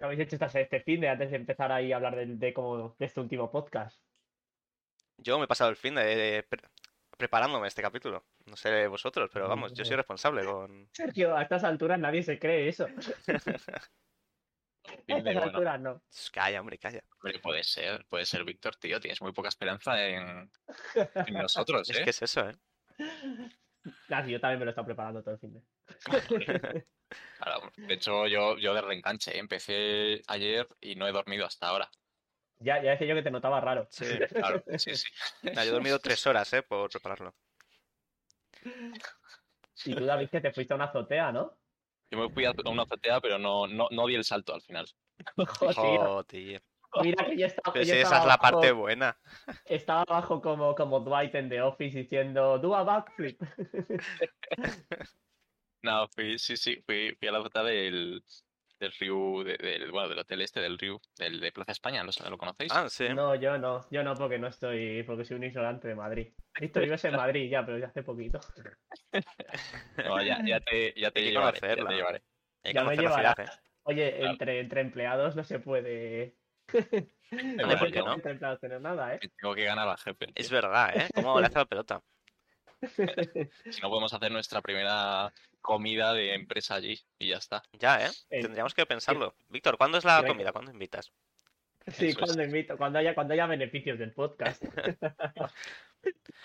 ¿Qué habéis hecho esta- este fin de antes de empezar ahí a hablar de, de cómo, de este último podcast? Yo me he pasado el fin de, de pre- preparándome este capítulo. No sé vosotros, pero vamos, yo soy responsable con... Sergio, a estas alturas nadie se cree eso. A estas bueno, alturas no. Calla, hombre, calla. hombre, puede ser, puede ser, Víctor, tío. Tienes muy poca esperanza en, en nosotros, Es ¿eh? que es eso, ¿eh? Ah, sí, yo también me lo he estado preparando todo el fin de. Claro, de hecho, yo, yo de reenganche, ¿eh? empecé ayer y no he dormido hasta ahora. Ya, ya decía yo que te notaba raro. Sí. Claro, sí, sí. Nah, yo he dormido tres horas, ¿eh? Por prepararlo. Y tú, David, que te fuiste a una azotea, ¿no? Yo me fui a una azotea, pero no, no, no di el salto al final. Joder, Oh, tío. Mira que yo estaba, Pero yo si esa estaba es la abajo- parte buena. Estaba abajo como, como Dwight en The Office diciendo, do a backflip. No, fui, sí, sí, fui, fui a la azotea del, del Riu, de- del, bueno, del hotel este del Riu, del de Plaza España, ¿lo, lo conocéis? Ah, sí. No, yo no, yo no, porque no estoy, porque soy un ignorante de Madrid. Víctor, vives en Madrid ya, pero ya hace poquito. No, ya, ya te, ya te Hay que llevaré, ya conocerla. te llevaré. Hay que Ya me conocer la ciudad. ¿eh? Oye, Claro. entre, entre empleados no se puede. no ¿por se no? entre empleados tener nada, ¿eh? Me Tengo que ganar al jefe. Es verdad, ¿eh? ¿Cómo le hace la pelota? Si no podemos hacer nuestra primera comida de empresa allí y ya está. Ya, ¿eh? Eh, Tendríamos que pensarlo. Víctor, ¿cuándo es la comida? ¿Cuándo invitas? Sí, Eso es. cuando invito, cuando haya, cuando haya beneficios del podcast.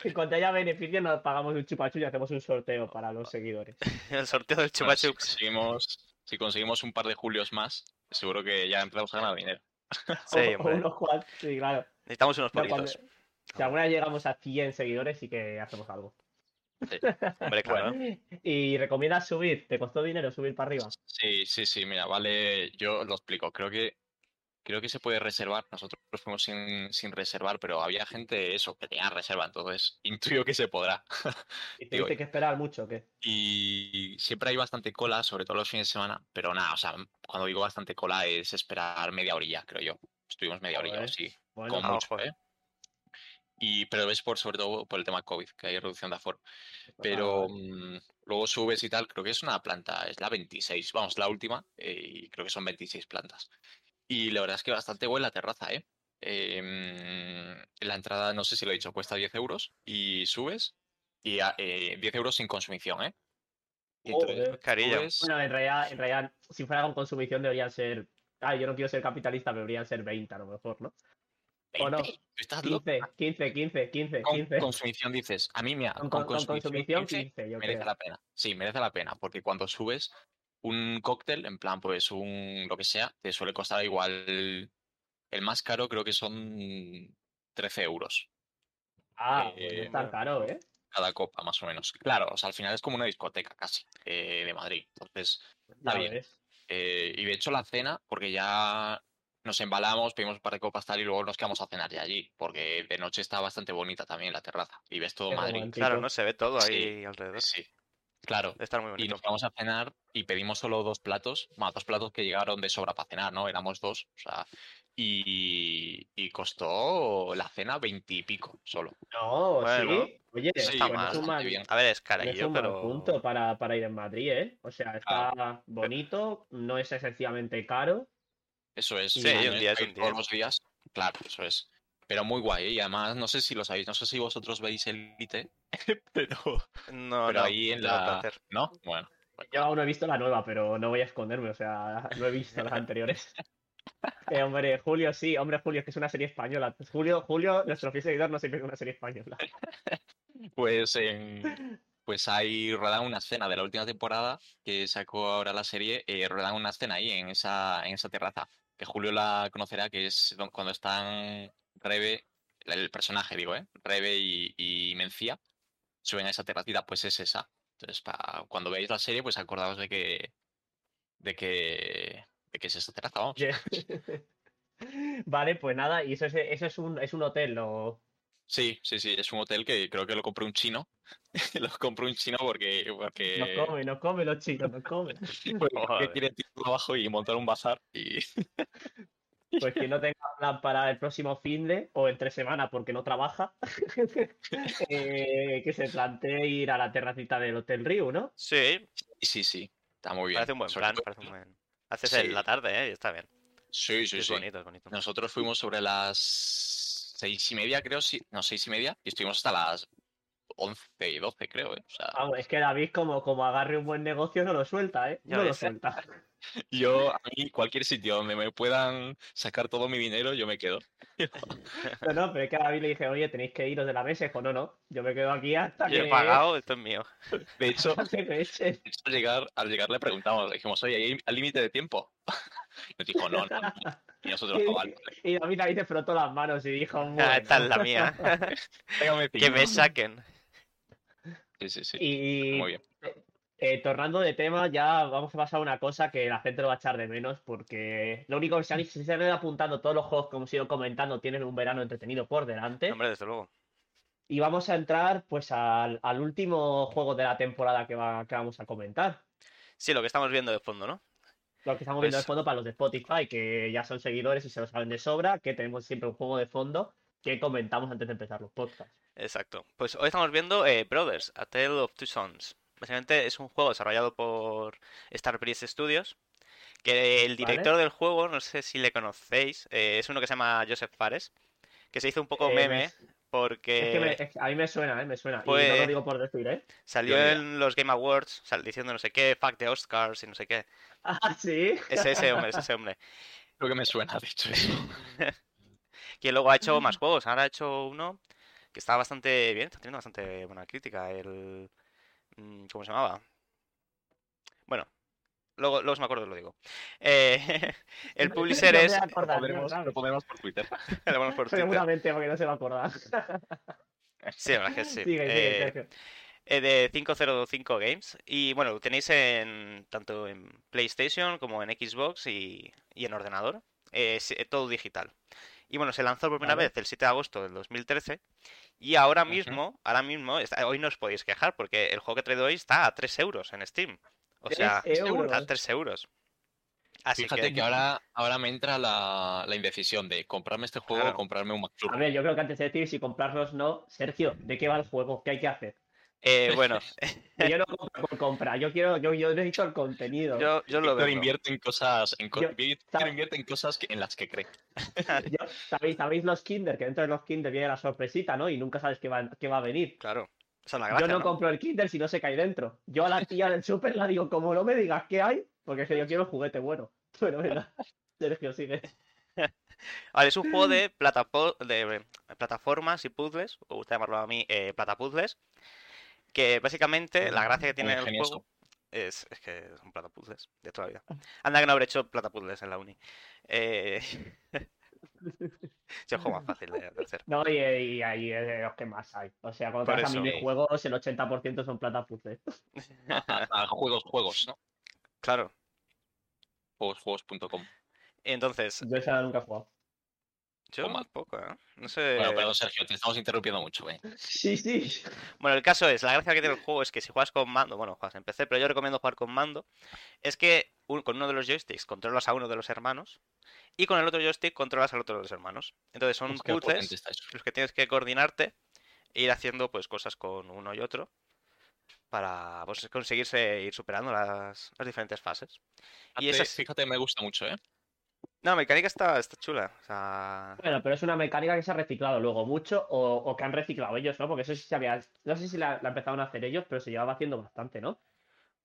Y cuando haya beneficios nos pagamos un chupachu y hacemos un sorteo para los seguidores. El sorteo del Bueno, Chupa si, conseguimos, si conseguimos un par de julios más, seguro que ya empezamos a ganar dinero. Sí, O- unos cuantos, sí, claro. Necesitamos unos No, cuando- poquitos. si alguna vez llegamos a 100 seguidores, sí que hacemos algo. Hombre, claro. ¿Y recomiendas subir? ¿Te costó dinero subir para arriba? Sí, sí, sí, mira, vale, yo lo explico. Creo que creo que se puede reservar. Nosotros fuimos sin, sin reservar, pero había gente eso, que tenía reserva, entonces intuyo que se podrá. ¿Y Digo, tuviste que esperar mucho o qué? Y siempre hay bastante cola, sobre todo los fines de semana, pero nada, o sea, cuando digo bastante cola es esperar media orilla, creo yo. Estuvimos media orilla, o Joder. sí, Bueno, con ah, mucho, ojo, ¿eh? Y, pero es por, sobre todo por el tema COVID, que hay reducción de aforo. Pero mm, luego subes y tal, creo que es una planta, es la 26, vamos, la última, eh, y creo que son 26 plantas. Y la verdad es que bastante buena la terraza, ¿eh? Em, la entrada, no sé si lo he dicho, cuesta 10 euros y subes y a- eh, 10 euros sin consumición, ¿eh? Entonces subes- Bueno, en realidad, en realidad, si fuera con consumición deberían ser. Ah, yo no quiero ser capitalista, pero deberían ser 20 a lo mejor, ¿no? ¿O no? 20, ¿tú estás loco? 15, 15, 15, 15, Con 15. consumición dices, a mí mira, Con, con, con- con consumición, consumición 15, 15, yo merece creo. la pena. Sí, merece la pena, porque cuando subes un cóctel, en plan, pues un lo que sea, te suele costar igual. El más caro creo que son 13 euros Ah, pues no Eh, es tan caro, ¿eh? cada copa, más o menos. Claro, o sea, al final es como una discoteca casi eh, de Madrid. Entonces, está Ya bien. eh, y de hecho la cena, porque ya nos embalamos, pedimos un par de copas tal y luego nos quedamos a cenar ya allí, porque de noche está bastante bonita también la terraza y ves todo Qué Madrid. romántico. Claro, no se ve todo Sí, ahí alrededor. Sí, claro. Estar muy Y bonito. nos vamos a cenar y pedimos solo dos platos, más dos platos que llegaron de sobra para cenar, ¿no? Éramos dos, o sea, y, y costó la cena veintipico solo. No, Bueno, sí. Oye, sí, está no mal, bien. A ver, es mal pero... punto para, para ir en Madrid, ¿eh? O sea, está bonito, no es excesivamente caro. Eso es. Sí, un es día es Todos los días, claro, eso es. Pero muy guay, ¿eh? y además, no sé si lo sabéis, no sé si vosotros veis Elite, pero, No, pero no, ahí en la... ¿No? Bueno, Yo aún no he visto la nueva, pero no voy a esconderme, o sea, no he visto las anteriores. Eh, hombre, Julio, sí, hombre, Julio, es que es una serie española. Julio, Julio, nuestro fiel seguidor no siempre es una serie española. pues en... Pues ahí ruedan una escena de la última temporada que sacó ahora la serie, eh, ruedan una escena ahí en esa, en esa terraza, que Julio la conocerá, que es cuando están Rebe, el personaje digo, ¿eh? Rebe y, y Mencía, suben a esa terracita, pues es esa. Entonces, pa- cuando veáis la serie, pues acordaos de que, de que, de que es esa terraza. Vale, pues nada, y eso es, eso es un, es un hotel, ¿no? Sí, sí, sí, es un hotel que creo que lo compró un chino. lo compró un chino porque, porque, Nos come, nos come los chicos, nos come. porque Joder. quiere tirar abajo y montar un bazar y Pues que no tenga plan para el próximo fin de o entre semana porque no trabaja, eh, que se plantee ir a la terracita del Hotel Río, ¿no? Sí, sí, sí, está muy bien. parece un buen Sobre plan, todo- parece un buen... Haces Sí. en la tarde, ¿eh? Está bien. Sí, sí, Es sí. bonito, es bonito. Nosotros fuimos sobre las seis y media, creo, sí. No, seis y media. Y estuvimos hasta las once y doce, creo, ¿eh? O sea, Vamos, es que David, como, como agarre un buen negocio, no lo suelta, ¿eh? No lo suelta. yo, a mí, cualquier sitio donde me puedan sacar todo mi dinero, yo me quedo. No, no, pero es que a David le dije, oye, tenéis que iros de la mesa. Dijo, no, no, yo me quedo aquí hasta Yo que, he pagado, esto es mío. De hecho, de al llegar, al llegar le preguntamos, le dijimos, oye, ¿hay al límite de tiempo? Y nos dijo, no, no. no". Y nosotros, "Ah, vale, Y David ahí se frotó las manos y dijo, Ah, bueno. esta es la mía. que cinco". me saquen. Sí, sí, sí. Y Muy bien. eh, tornando de tema, ya vamos a pasar a una cosa que la gente lo va a echar de menos, porque lo único que se han, se han ido apuntando todos los juegos que hemos ido comentando tienen un verano entretenido por delante. Hombre, desde luego. Y vamos a entrar pues al, al último juego de la temporada que, va, que vamos a comentar. Sí, lo que estamos viendo de fondo, ¿no? Lo que estamos viendo de fondo para los de Spotify, que ya son seguidores y se lo saben de sobra, que tenemos siempre un juego de fondo que comentamos antes de empezar los podcasts. Exacto. Pues hoy estamos viendo eh, Brothers, A Tale of Two Sons. Básicamente es un juego desarrollado por Starbreeze Studios. Que el director del juego, no sé si le conocéis, eh, es uno que se llama Joseph Fares. Que se hizo un poco Eh, meme Es porque que me- es- a mí me suena, ¿eh? Me suena. Y no Pues- lo digo por decir, ¿eh? salió Yo en los Game Awards sal- diciendo no sé qué, fuck the Oscars y no sé qué. Ah, sí. Es ese hombre, es ese hombre. Creo que me suena, de hecho, eso. Que luego ha hecho más juegos. Ahora ha hecho uno que está bastante bien, está teniendo bastante buena crítica. El. mm, ¿Cómo se llamaba? Bueno, luego, luego si me acuerdo lo digo. Eh, el publisher No es. acordar, Lo pondremos, ¿sabes? lo pondremos por Twitter. lo ponemos por Twitter. Seguramente, porque no se va a acordar. Sí, la verdad es que sí. Sigue, sigue, Eh, eh, de 505 Games. Y bueno, lo tenéis en tanto en PlayStation como en Xbox y, y en ordenador. Eh, eh, todo digital. Y bueno, se lanzó por primera vez el 7 de agosto del 2013. Y ahora mismo, ahora mismo, está- hoy no os podéis quejar porque el juego que he traído hoy está a 3 euros en Steam. O Tres sea, euros. a 3 euros. Así Fíjate que, ahora, ahora me entra la, la indecisión de comprarme este juego Claro. o comprarme un A McFlurry. ver, yo creo que antes de decir si comprarlos no, Sergio, ¿de qué va el juego? ¿Qué hay que hacer? eh, bueno, yo no compro por comprar, yo quiero, yo, yo necesito el contenido. yo, yo lo veo. invierte en cosas, en co- Yo- invierte en cosas que- en las que cree. Yo- ¿sabéis, ¿Sabéis los Kinder? Que dentro de los Kinder viene la sorpresita, ¿no? Y nunca sabes qué va, qué va a venir. Claro, esa es la Yo no ¿no? compro el Kinder si no qué hay dentro. Yo a la tía del súper la digo, como no me digas qué hay, porque es que yo quiero el juguete bueno. Pero venga, Sergio, sigue. Vale, es un juego de, platapo- de plataformas y puzzles, o gusta llamarlo a mí eh, platapuzzles, que básicamente la gracia que tiene el juego es, es que son platapuzzles de toda la vida. Anda que no habré hecho platapuzzles en la uni. Eh... es el juego más fácil de, de hacer. No, y, y ahí es de los que más hay. O sea, cuando Por te vas a minijuegos, el 80% son plata puzzles. A, a juegos, juegos, ¿no? Claro. Juegosjuegos.com. Entonces, Yo esa nunca he jugado. yo Toma. tampoco, ¿eh? No sé. Bueno, perdón, Sergio, te estamos interrumpiendo mucho, ¿eh? Sí, sí. Bueno, el caso es, la gracia que tiene el juego es que si juegas con mando, bueno, juegas en PC, pero yo recomiendo jugar con mando, es que un- con uno de los joysticks controlas a uno de los hermanos y con el otro joystick controlas al otro de los hermanos. Entonces son puzzles los que tienes que coordinarte e ir haciendo pues cosas con uno y otro para pues, conseguirse ir superando las, las diferentes fases. Y Fíjate, esa es- fíjate, me gusta mucho, ¿eh? No, la mecánica está, está chula. O sea, Bueno, pero es una mecánica que se ha reciclado luego mucho o, o que han reciclado ellos, ¿no? Porque eso sí se había. No sé si la, la empezaron a hacer ellos, pero se llevaba haciendo bastante, ¿no?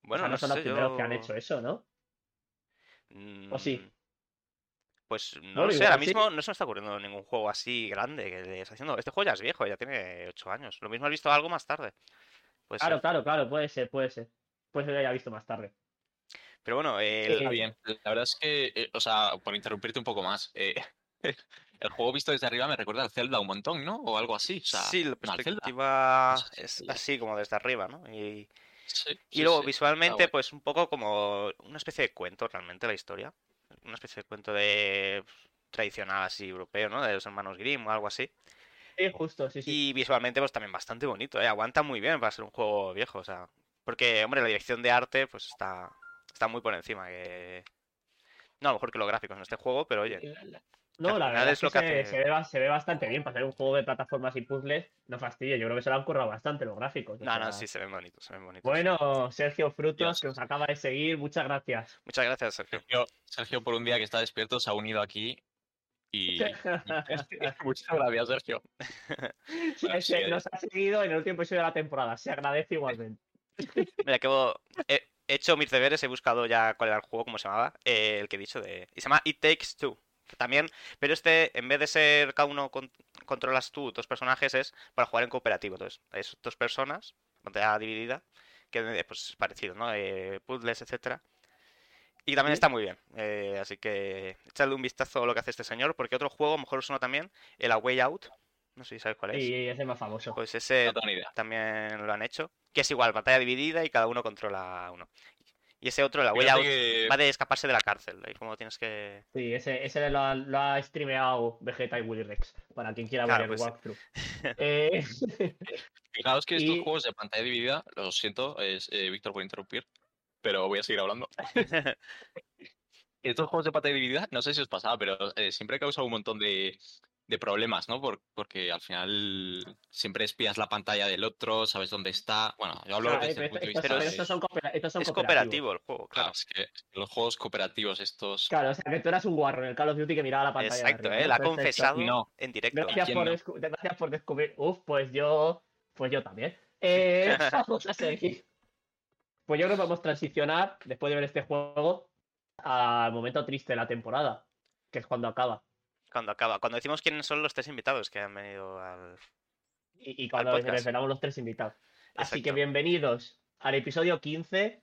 bueno, o sea, no, no son sé, los primeros que han hecho eso, ¿no? ¿O sí? Mm, Pues no No, lo sé, ahora sí. mismo no se me está ocurriendo ningún juego así grande que le está haciendo. Este juego ya es viejo, ya tiene 8 años. Lo mismo has visto algo más tarde. Puede Claro, ser. claro, claro, puede ser, puede ser. Puede ser que haya visto más tarde. Pero bueno, el- Está bien. La verdad es que, eh, o sea, por interrumpirte un poco más, eh, el juego visto desde arriba me recuerda al Zelda un montón, ¿no? O algo así. O sea, sí, la perspectiva No es así como desde arriba, ¿no? Y, Sí, y sí, luego sí. visualmente, pues un poco como una especie de cuento realmente la historia. Una especie de cuento de pues, tradicional así europeo, ¿no? De los hermanos Grimm o algo así. Sí, justo, sí, sí. Y visualmente, pues también bastante bonito, ¿eh? Aguanta muy bien para ser un juego viejo, o sea. Porque, hombre, la dirección de arte, pues está, está muy por encima. Que... No, a lo mejor que los gráficos en este juego, pero oye, No, la verdad es lo que se, hace- se ve, ba- se ve bastante bien para hacer un juego de plataformas y puzzles. No fastidio, yo creo que se lo han currado bastante los gráficos. no, no, sea, sí, se ven bonitos, se ven bonitos. Bueno, Sergio Frutos, Dios. que nos acaba de seguir, muchas gracias. Muchas gracias, Sergio. Sergio, Sergio, por un día que está despierto, se ha unido aquí y. Muchas gracias, Sergio. Sí, nos ha seguido en el último episodio de la temporada, se agradece igualmente. Mira, que he he hecho mis deberes, he buscado ya cuál era el juego, cómo se llamaba, eh, el que he dicho de... Y se llama It Takes Two. También, pero este, en vez de ser cada uno con- controlas tú dos personajes, es para jugar en cooperativo. Entonces, es dos personas, pantalla dividida, que eh, pues es parecido, ¿no? Eh, puzzles, etcétera. Y también Sí. está muy bien. eh, así que echadle un vistazo a lo que hace este señor, porque otro juego, a lo mejor os suena también, el A Way Out. No sé si sabes cuál es. Y es el más famoso. Pues ese No tengo ni idea. también lo han hecho. Que es igual, pantalla dividida y cada uno controla a uno. Y ese otro, la Out, que- va de escaparse de la cárcel. Ahí como tienes que. Sí, ese, ese lo, ha, lo ha streameado Vegeta y Willy Rex, para quien quiera Claro, ver el pues sí. walkthrough. Eh, Fijaos que estos Y- juegos de pantalla dividida, lo siento, es eh, Víctor por interrumpir, pero voy a seguir hablando. Estos juegos de pantalla dividida, no sé si os pasaba, pero eh, siempre causa un montón de, de problemas, ¿no? Por- porque al final siempre espías la pantalla del otro, sabes dónde está. Bueno, yo hablo claro, desde el punto de vista pero de- estos son, coopera- estos son es cooperativo el juego, Claro, claro. es que los juegos cooperativos estos... Claro, o sea que tú eras un guarro en el Call of Duty que miraba la pantalla. de Exacto, arriba, ¿eh? La ha confesado No. en directo. Gracias ¿Quién por, no? descu- gracias por descubrir. Uf, pues yo. Pues yo también. Eh, vamos a seguir. Pues yo creo que vamos a transicionar, después de ver este juego, al momento triste de la temporada, que es cuando acaba. Cuando acaba. Cuando decimos quiénes son los tres invitados que han venido al. Y, y cuando revelamos los tres invitados. Así que bienvenidos al episodio 15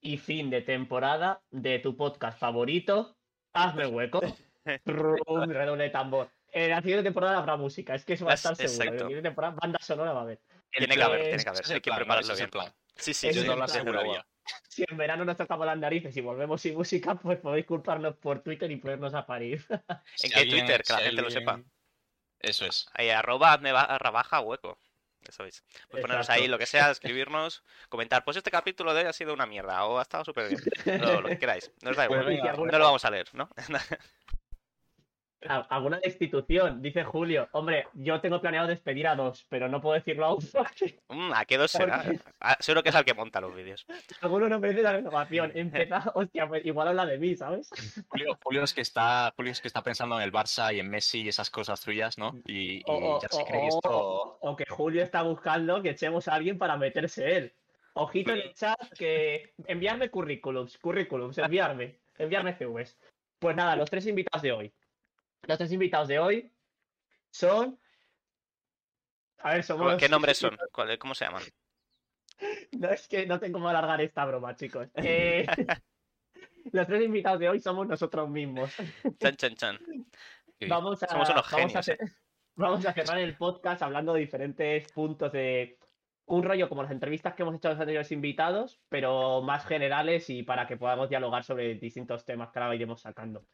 y fin de temporada de tu podcast favorito. Hazme hueco. Rum, redoble de tambor. En la siguiente temporada habrá música, es que eso va a Es- estar seguro. En la siguiente temporada banda sonora va a haber. Tiene que haber, tiene que haber. Hay que prepararlo bien. plan. Sí, sí, Yo no lo aseguraría. Si en verano nos tocamos las narices y volvemos sin música, pues podéis culparnos por Twitter y ponernos a parir. Si ¿En qué alguien- Twitter? Que la gente lo sepa. Eso es. Ahí, arroba barra baja hueco. Eso es. Pues ponernos ahí lo que sea, escribirnos, comentar. Pues este capítulo de hoy ha sido una mierda o ha estado súper bien. Lo, lo que queráis. Nos da Pues igual. venga, No lo vamos a leer, ¿no? Alguna destitución, dice Julio. Hombre, yo tengo planeado despedir a dos, pero no puedo decirlo aún. Mm, ¿A qué dos será? Porque- seguro que es al que monta los vídeos. Alguno no merece la renovación. Empezar, hostia, pues igual habla de mí, ¿sabes? Julio, Julio es que está, Julio es que está pensando en el Barça y en Messi y esas cosas tuyas, ¿no? Y, y O, o- ya se o- cree que o- esto. o que Julio está buscando que echemos a alguien para meterse él. Ojito en el chat que enviarme currículums, currículums, enviarme, enviarme CVs. Pues nada, los tres invitados de hoy. Los tres invitados de hoy son. A ver, somos. ¿Qué nombres son? ¿Cuál- ¿Cómo se llaman? No es que no tengo cómo alargar esta broma, chicos. Eh, los tres invitados de hoy somos nosotros mismos. Chan, chan, chan. Vamos a, Somos unos vamos, a genios, ¿eh? ce- vamos a cerrar el podcast hablando de diferentes puntos de un rollo como las entrevistas que hemos hecho a los anteriores invitados, pero más generales y para que podamos dialogar sobre distintos temas que ahora iremos sacando.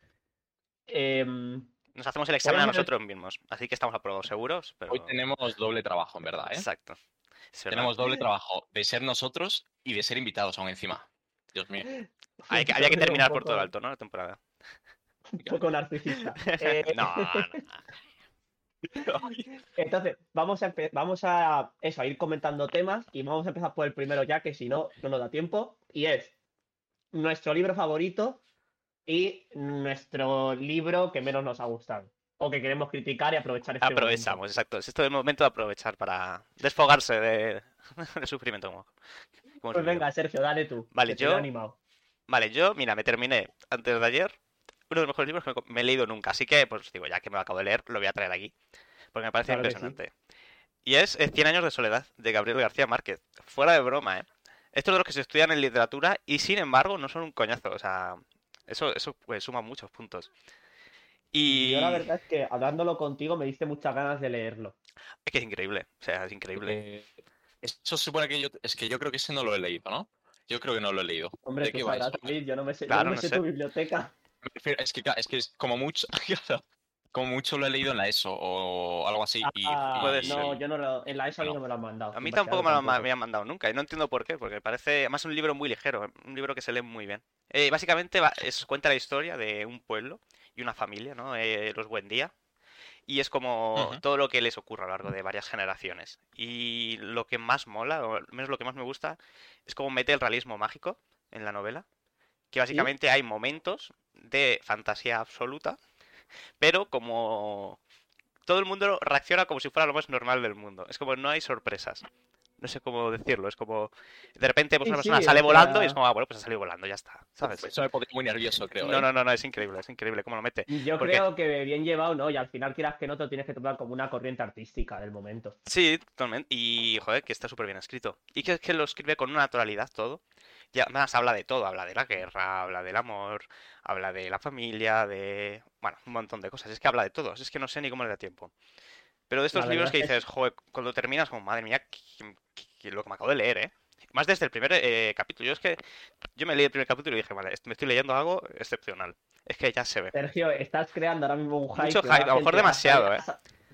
Em, Nos hacemos el examen a nosotros mismos. Así que estamos a prueba seguros, pero. Hoy tenemos doble trabajo, en verdad, ¿eh? Exacto. Tenemos doble trabajo de ser nosotros y de ser invitados aún encima. Dios mío. Hay que- había que terminar por todo alto, ¿no? La temporada. Un poco narcisista. Eh, No, no. Entonces, vamos a, vamos a, eso, a ir comentando temas y vamos a empezar por el primero ya, que si no, no nos da tiempo. Y es nuestro libro favorito y nuestro libro que menos nos ha gustado. O que queremos criticar y aprovechar este momento. Aprovechamos, exacto. Es esto el momento de aprovechar para desfogarse de, del sufrimiento. como- Pues venga, Sergio, dale tú. Vale, yo- animado. Vale, yo, mira, me terminé antes de ayer uno de los mejores libros que me- me he leído nunca. Así que, pues digo, ya que me lo acabo de leer, lo voy a traer aquí. Porque me parece Claro que sí. impresionante. Y es Cien años de soledad, de Gabriel García Márquez. Fuera de broma, ¿eh? Estos de los que se estudian en literatura y, sin embargo, no son un coñazo. O sea, eso, eso pues, suma muchos puntos. Y Yo la verdad es que hablándolo contigo me diste muchas ganas de leerlo. es que es increíble. O sea, es increíble. Eh, eso supone que yo. Es que yo creo que ese no lo he leído, ¿no? Yo creo que no lo he leído. Hombre, ¿De tú qué sabrás? David, yo no me sé, yo Claro, no me no sé sé. tu biblioteca. Es que, claro, es que es como mucho. como mucho lo he leído en la ESO o algo así. y- Ah, y- puede no, ser. yo no lo, en la ESO a mí No. me lo han mandado. A mí tampoco me lo han me mandado nunca y no entiendo por qué, porque parece además un libro muy ligero, un libro que se lee muy bien. Eh, básicamente va- es, cuenta la historia de un pueblo y una familia, ¿no? Eh, los Buendía. Y es como todo lo que les ocurre a lo largo de varias generaciones. Y lo que más mola, o al menos lo que más me gusta, es cómo mete el realismo mágico en la novela. Que básicamente hay momentos de fantasía absoluta, pero como todo el mundo reacciona como si fuera lo más normal del mundo. Es como no hay sorpresas. No sé cómo decirlo, es como de repente pues, Sí, una persona sí, sale o volando y es como, ah, bueno, pues ha salido volando, ya está, ¿sabes? Eso me pone muy nervioso, creo. No, ¿eh? no, no, no, es increíble, es increíble cómo lo mete. Yo Porque- creo que bien llevado, ¿no? Y al final quieras que no te lo tienes que tomar como una corriente artística del momento. Sí, totalmente. Y, joder, que está súper bien escrito. Y que es que lo escribe con una naturalidad todo. Y además habla de todo, habla de la guerra, habla del amor, habla de la familia, de... Bueno, un montón de cosas. Es que habla de todo, es que no sé ni cómo le da tiempo. Pero de estos libros que es que dices, joder, cuando terminas, como, madre mía, que- que- que lo que me acabo de leer, ¿eh? Más desde el primer eh, capítulo. Yo es que yo me leí el primer capítulo y dije, vale, me estoy leyendo algo excepcional. Es que ya se ve. Sergio, estás creando ahora mismo un hype. Mucho hype, a lo mejor demasiado, ¿eh?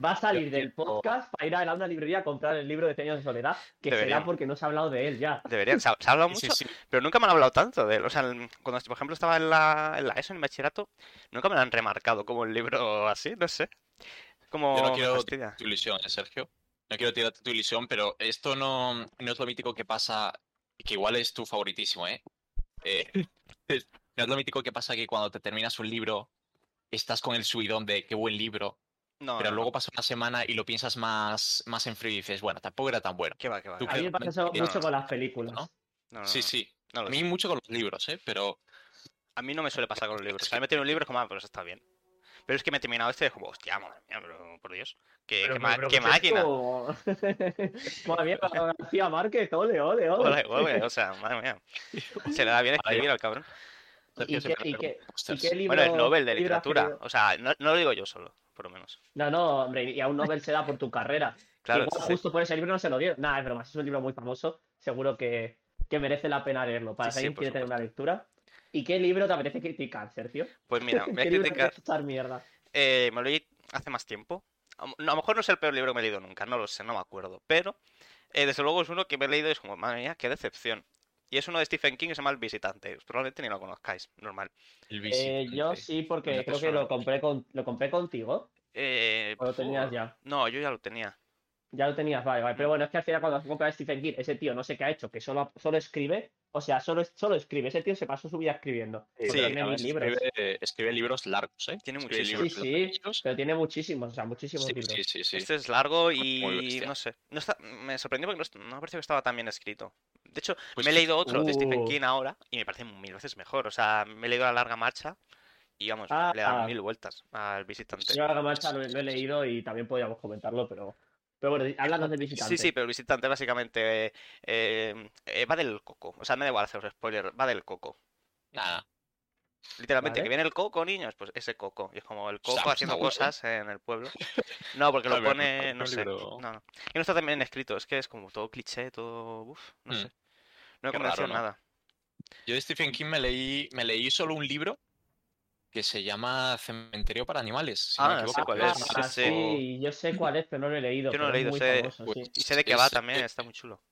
Va a- salir del podcast para ir a una librería a comprar el libro de Cien años de soledad, que Deberían. será porque no se ha hablado de él ya. Deberían, se ha, se ha hablado mucho, sí, sí. pero nunca me han hablado tanto de él. O sea, cuando, por ejemplo, estaba en la, en la ESO, en el bachillerato, nunca me lo han remarcado como un libro así, no sé. Como Yo no quiero fastidia. tu ilusión, ¿eh, Sergio. No quiero tirarte tu ilusión, pero esto no, no es lo mítico que pasa, que igual es tu favoritísimo, ¿eh? Eh, no es lo mítico que pasa que cuando te terminas un libro, estás con el subidón de qué buen libro, No, pero no, luego no. pasa una semana y lo piensas más, más en frío y dices, bueno, tampoco era tan bueno. ¿Qué va, qué va? Tú qué A mí me pasa eso No, mucho no, con las películas. ¿no? No, no, Sí, sí. no A mí sé. mucho con los libros, ¿eh? Pero A mí no me suele pasar con los libros. O sea, me tiene un libro es como, ah, pues está bien. Pero es que me he terminado este y es como, hostia, madre mía, pero por Dios. Qué, Pero- qué pero qué ¿qué es máquina. Madre mía, García Márquez, ole, ole, ole. Ole, ole, o sea, madre mía. Se le da bien escribir al cabrón. ¿Y qué, y y libro, Bueno, es Nobel de literatura. O sea, no, no lo digo yo solo, por lo menos. No, no, hombre, y a un Nobel se da por tu carrera. Claro, Igual sí. justo por ese libro no se lo dieron. Nada, es broma, es un libro muy famoso. Seguro que, que merece la pena leerlo. Para Sí, si sí, alguien por quiere tener una supuesto. lectura. ¿Y qué libro te apetece criticar, Sergio? Pues mira, voy a ¿Qué libro te criticar. mierda? Eh, me lo leí hace más tiempo. A lo a lo mejor no es el peor libro que me he leído nunca, no lo sé, no me acuerdo. Pero, eh, desde luego es uno que me he leído y es como, madre mía, qué decepción. Y es uno de Stephen King que se llama El Visitante. Probablemente ni lo conozcáis, normal. El Eh, yo sí, porque creo que lo compré, con, lo compré contigo. Eh, ¿O lo tenías ya? No, yo ya lo tenía. Ya lo tenías, vale, vale. Mm. Pero bueno, es que al final cuando compras Stephen King, ese tío no sé qué ha hecho, que solo, solo escribe. O sea, solo, solo escribe. Ese tío se pasó su vida escribiendo. Sí, Porque Sí, tiene además mil libros. Escribe, escribe libros largos, ¿eh? Tiene Escribe muchísimos. libros Sí, sí, largos. Pero tiene muchísimos, o sea, muchísimos Sí, libros. sí, sí, sí. Este es largo y no sé. No está, me sorprendió porque no, no me pareció que estaba tan bien escrito. De hecho, Pues me he leído otro de Stephen Uh. King ahora y me parece mil veces mejor. O sea, me he leído La Larga Marcha y vamos, Ah, le he dado ah. mil vueltas al visitante. Yo la marcha lo, lo he leído y también podríamos comentarlo, pero. Pero bueno, hablando del visitante. Sí, sí, pero el visitante básicamente eh, eh, eh, va del coco. O sea, me da igual haceros spoiler, va del coco. Nada. Literalmente, Vale. que viene el coco, niños, pues ese coco. Y es como el Está- coco haciendo cosas en el pueblo. No, porque lo pone, no sé. No, no. Y no está tan bien escrito, es que es como todo cliché, todo. Uf, no Mm. sé. No convenció raro, ¿no? nada. Yo de Stephen King me leí, me leí solo un libro que se llama Cementerio para Animales. Si no me Ah, equivoco. sé cuál Ah, es, sí, ah, sí. sí, yo sé cuál es, pero no lo he leído. Yo no lo he es leído, muy sé- famoso, pues, sí. Y sé de qué va Es- también, eh, está muy chulo.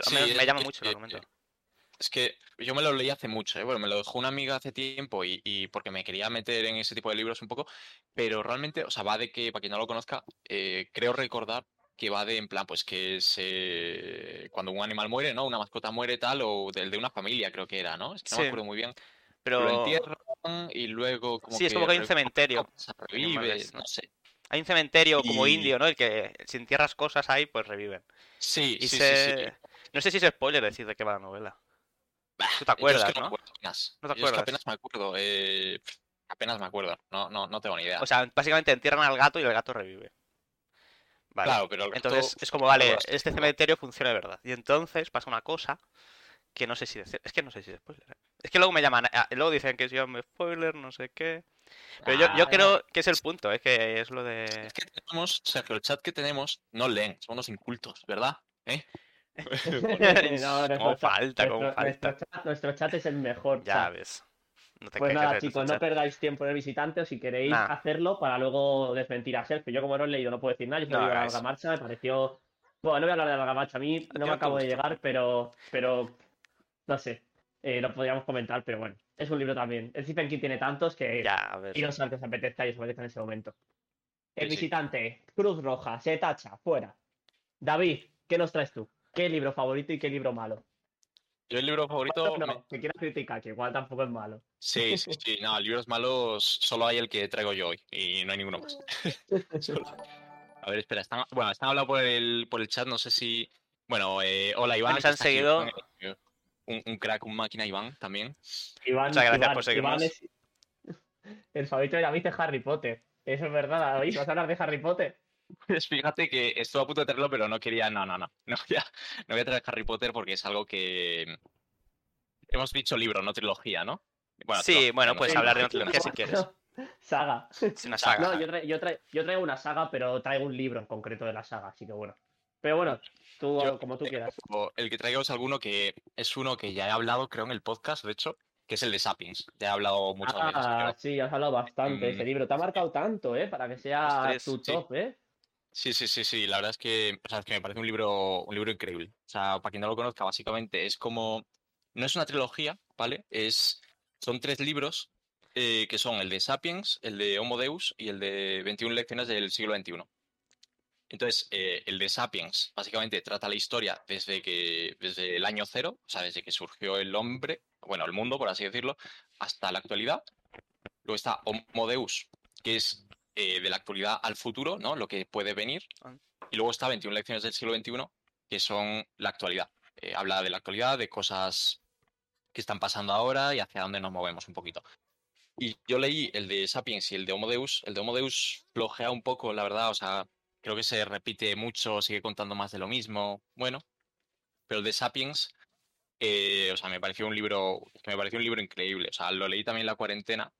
Sí, me, me es llama que- mucho el eh, argumento. Es que yo me lo leí hace mucho, ¿eh? Bueno, me lo dejó una amiga hace tiempo y, y porque me quería meter en ese tipo de libros un poco, pero realmente, o sea, va de que, para quien no lo conozca, eh, creo recordar que va de en plan, pues que se... cuando un animal muere, ¿no? Una mascota muere tal, o del de una familia creo que era, ¿no? Es que no Sí. me acuerdo muy bien. Lo Pero entierran y luego como Sí, es como que hay un cementerio revive, ¿no? no sé. hay un cementerio como indio, ¿no? El que si entierras cosas ahí, pues reviven. Sí, Y sí, sí. No sé si es spoiler decir de qué va la novela. Bah, Tú te yo es acuerdas, que ¿no? acuerdo apenas. ¿No te es que acuerdas? apenas me acuerdo. eh, apenas me acuerdo. No, no, no tengo ni idea. O sea, básicamente entierran al gato y el gato revive. Vale. claro, pero el resto- Entonces es como, vale, este ¿no? cementerio funciona de verdad. Y entonces pasa una cosa que no sé si decir. Es que no sé si es spoiler. ¿eh? Es que luego me llaman, ah, luego dicen que es yo spoiler, no sé qué. Pero yo, yo Ah, creo que es el punto, es que es lo de. Es que tenemos, Sergio, el chat que tenemos no leen, son unos incultos, ¿verdad? ¿Eh? No, Como chat- falta, como nuestro- falta. Nuestro chat, nuestro chat es el mejor Ya chat. ves. No te Pues nada, chicos, no perdáis tiempo en el visitante o si queréis Nah. hacerlo para luego desmentir a Sergio. Yo como no he leído no puedo decir nada, yo soy No larga hagáis. marcha, me pareció... Bueno, no voy a hablar de larga marcha, a mí no me acabo de llegar, pero, pero no sé, eh, lo podríamos comentar, pero bueno, es un libro también. El Stephen King tiene tantos que Ya, a ver. iros al que os apetezca y os apetezca en ese momento. El Sí, sí. visitante, Cruz Roja, se tacha, fuera. David, ¿qué nos traes tú? ¿Qué libro favorito y qué libro malo? Yo el libro favorito... No, me- que quieras criticar, que igual tampoco es malo. Sí, sí, sí. No, libros malos solo hay el que traigo yo hoy y no hay ninguno más. A ver, espera, están, bueno, están hablando por el, por el chat, no sé si... Bueno, eh, hola Iván. Nos han aquí, seguido. Un, un crack, un máquina Iván también. Iván, Muchas gracias Iván- por seguirnos. Iván es- El favorito de David es Harry Potter. Eso es verdad, David. ¿Vas a hablar de Harry Potter? Pues fíjate que estuve a punto de traerlo, pero no quería, no, no, no. No voy a, no voy a traer Harry Potter porque es algo que... Hemos dicho libro, no trilogía, ¿no? Bueno, Sí, bueno, no puedes hablar de una trilogía, trilogía si quieres. saga. Es una saga. No, yo, tra- yo, tra- yo traigo una saga, pero traigo un libro en concreto de la saga, así que bueno. Pero bueno, tú Yo- como tú quieras. El que traigo es alguno que es uno que ya he hablado, creo, en el podcast, de hecho, que es el de Sapiens. Ya he hablado muchas veces. Ah, sí, has hablado bastante de ese Mm. libro. Te ha marcado tanto, ¿eh? Para que sea tu sí. top, ¿eh? Sí, sí, sí, sí. La verdad es que, o sea, es que me parece un libro, un libro increíble. O sea, para quien no lo conozca, básicamente es como. No es una trilogía, ¿vale? Es. Son tres libros eh, que son el de Sapiens, el de Homo Deus y el de 21 lecciones del siglo XXI. Entonces, eh, el de Sapiens básicamente trata la historia desde que, desde el año cero, o sea, desde que surgió el hombre, bueno, el mundo, por así decirlo, hasta la actualidad. Luego está Homo Deus, que es eh, de la actualidad al futuro, ¿no? Lo que puede venir. Ah. Y luego está 21 lecciones del siglo XXI, que son la actualidad. Eh, habla de la actualidad, de cosas que están pasando ahora y hacia dónde nos movemos un poquito. Y yo leí el de Sapiens y el de Homo Deus. El de Homo Deus flojea un poco, la verdad, o sea, creo que se repite mucho, sigue contando más de lo mismo. Bueno, pero el de Sapiens, eh, o sea, me pareció un libro, me pareció un libro increíble. O sea, lo leí también en la cuarentena.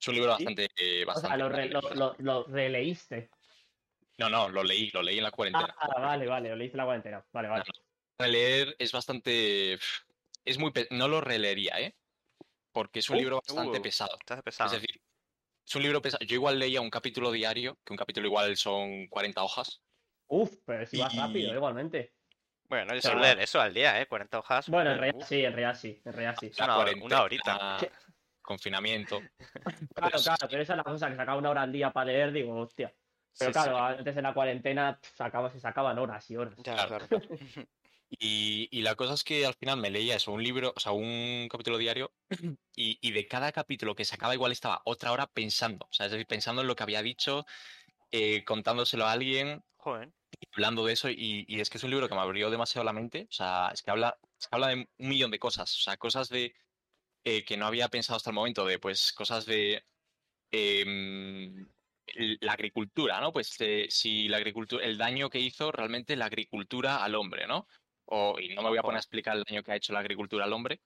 Es un libro ¿Sí? bastante, eh, O sea, bastante lo, re- lo, grande. lo- lo releíste. No, no, lo leí, lo leí en la cuarentena. Ah, vale, vale, lo leíste en la cuarentena. Vale, vale. Releer es bastante, es muy, pe- no lo releería, ¿eh? Porque es un Uh, libro bastante uh, pesado. Hace Es pesado. decir, es un libro pesado. Yo igual leía un capítulo diario, que un capítulo igual son 40 hojas. Uf, pero si vas Y- rápido, igualmente. Bueno, yo suelo leer eso al día, ¿eh? 40 hojas. Bueno, en uh, realidad sí, en realidad sí, en realidad sí. Una horita. Confinamiento. Claro, claro, pero esa es la cosa, que sacaba una hora al día para leer, digo, hostia. Pero sí, claro, sí. antes de la cuarentena sacaba, se sacaban horas y horas. Ya, claro. claro. Y, y la cosa es que al final me leía eso, un libro, o sea, un capítulo diario, y, y de cada capítulo que sacaba igual estaba otra hora pensando, o sea, es decir, pensando en lo que había dicho, eh, contándoselo a alguien, Joder. hablando de eso, y, y es que es un libro que me abrió demasiado la mente, o sea, es que habla, es que habla de un millón de cosas, o sea, cosas de eh, que no había pensado hasta el momento, de pues cosas de em, la agricultura, ¿no? Pues de si la agricultura, el daño que hizo realmente la agricultura al hombre, ¿no? O, y no me voy a poner a explicar el daño que ha hecho la agricultura al hombre.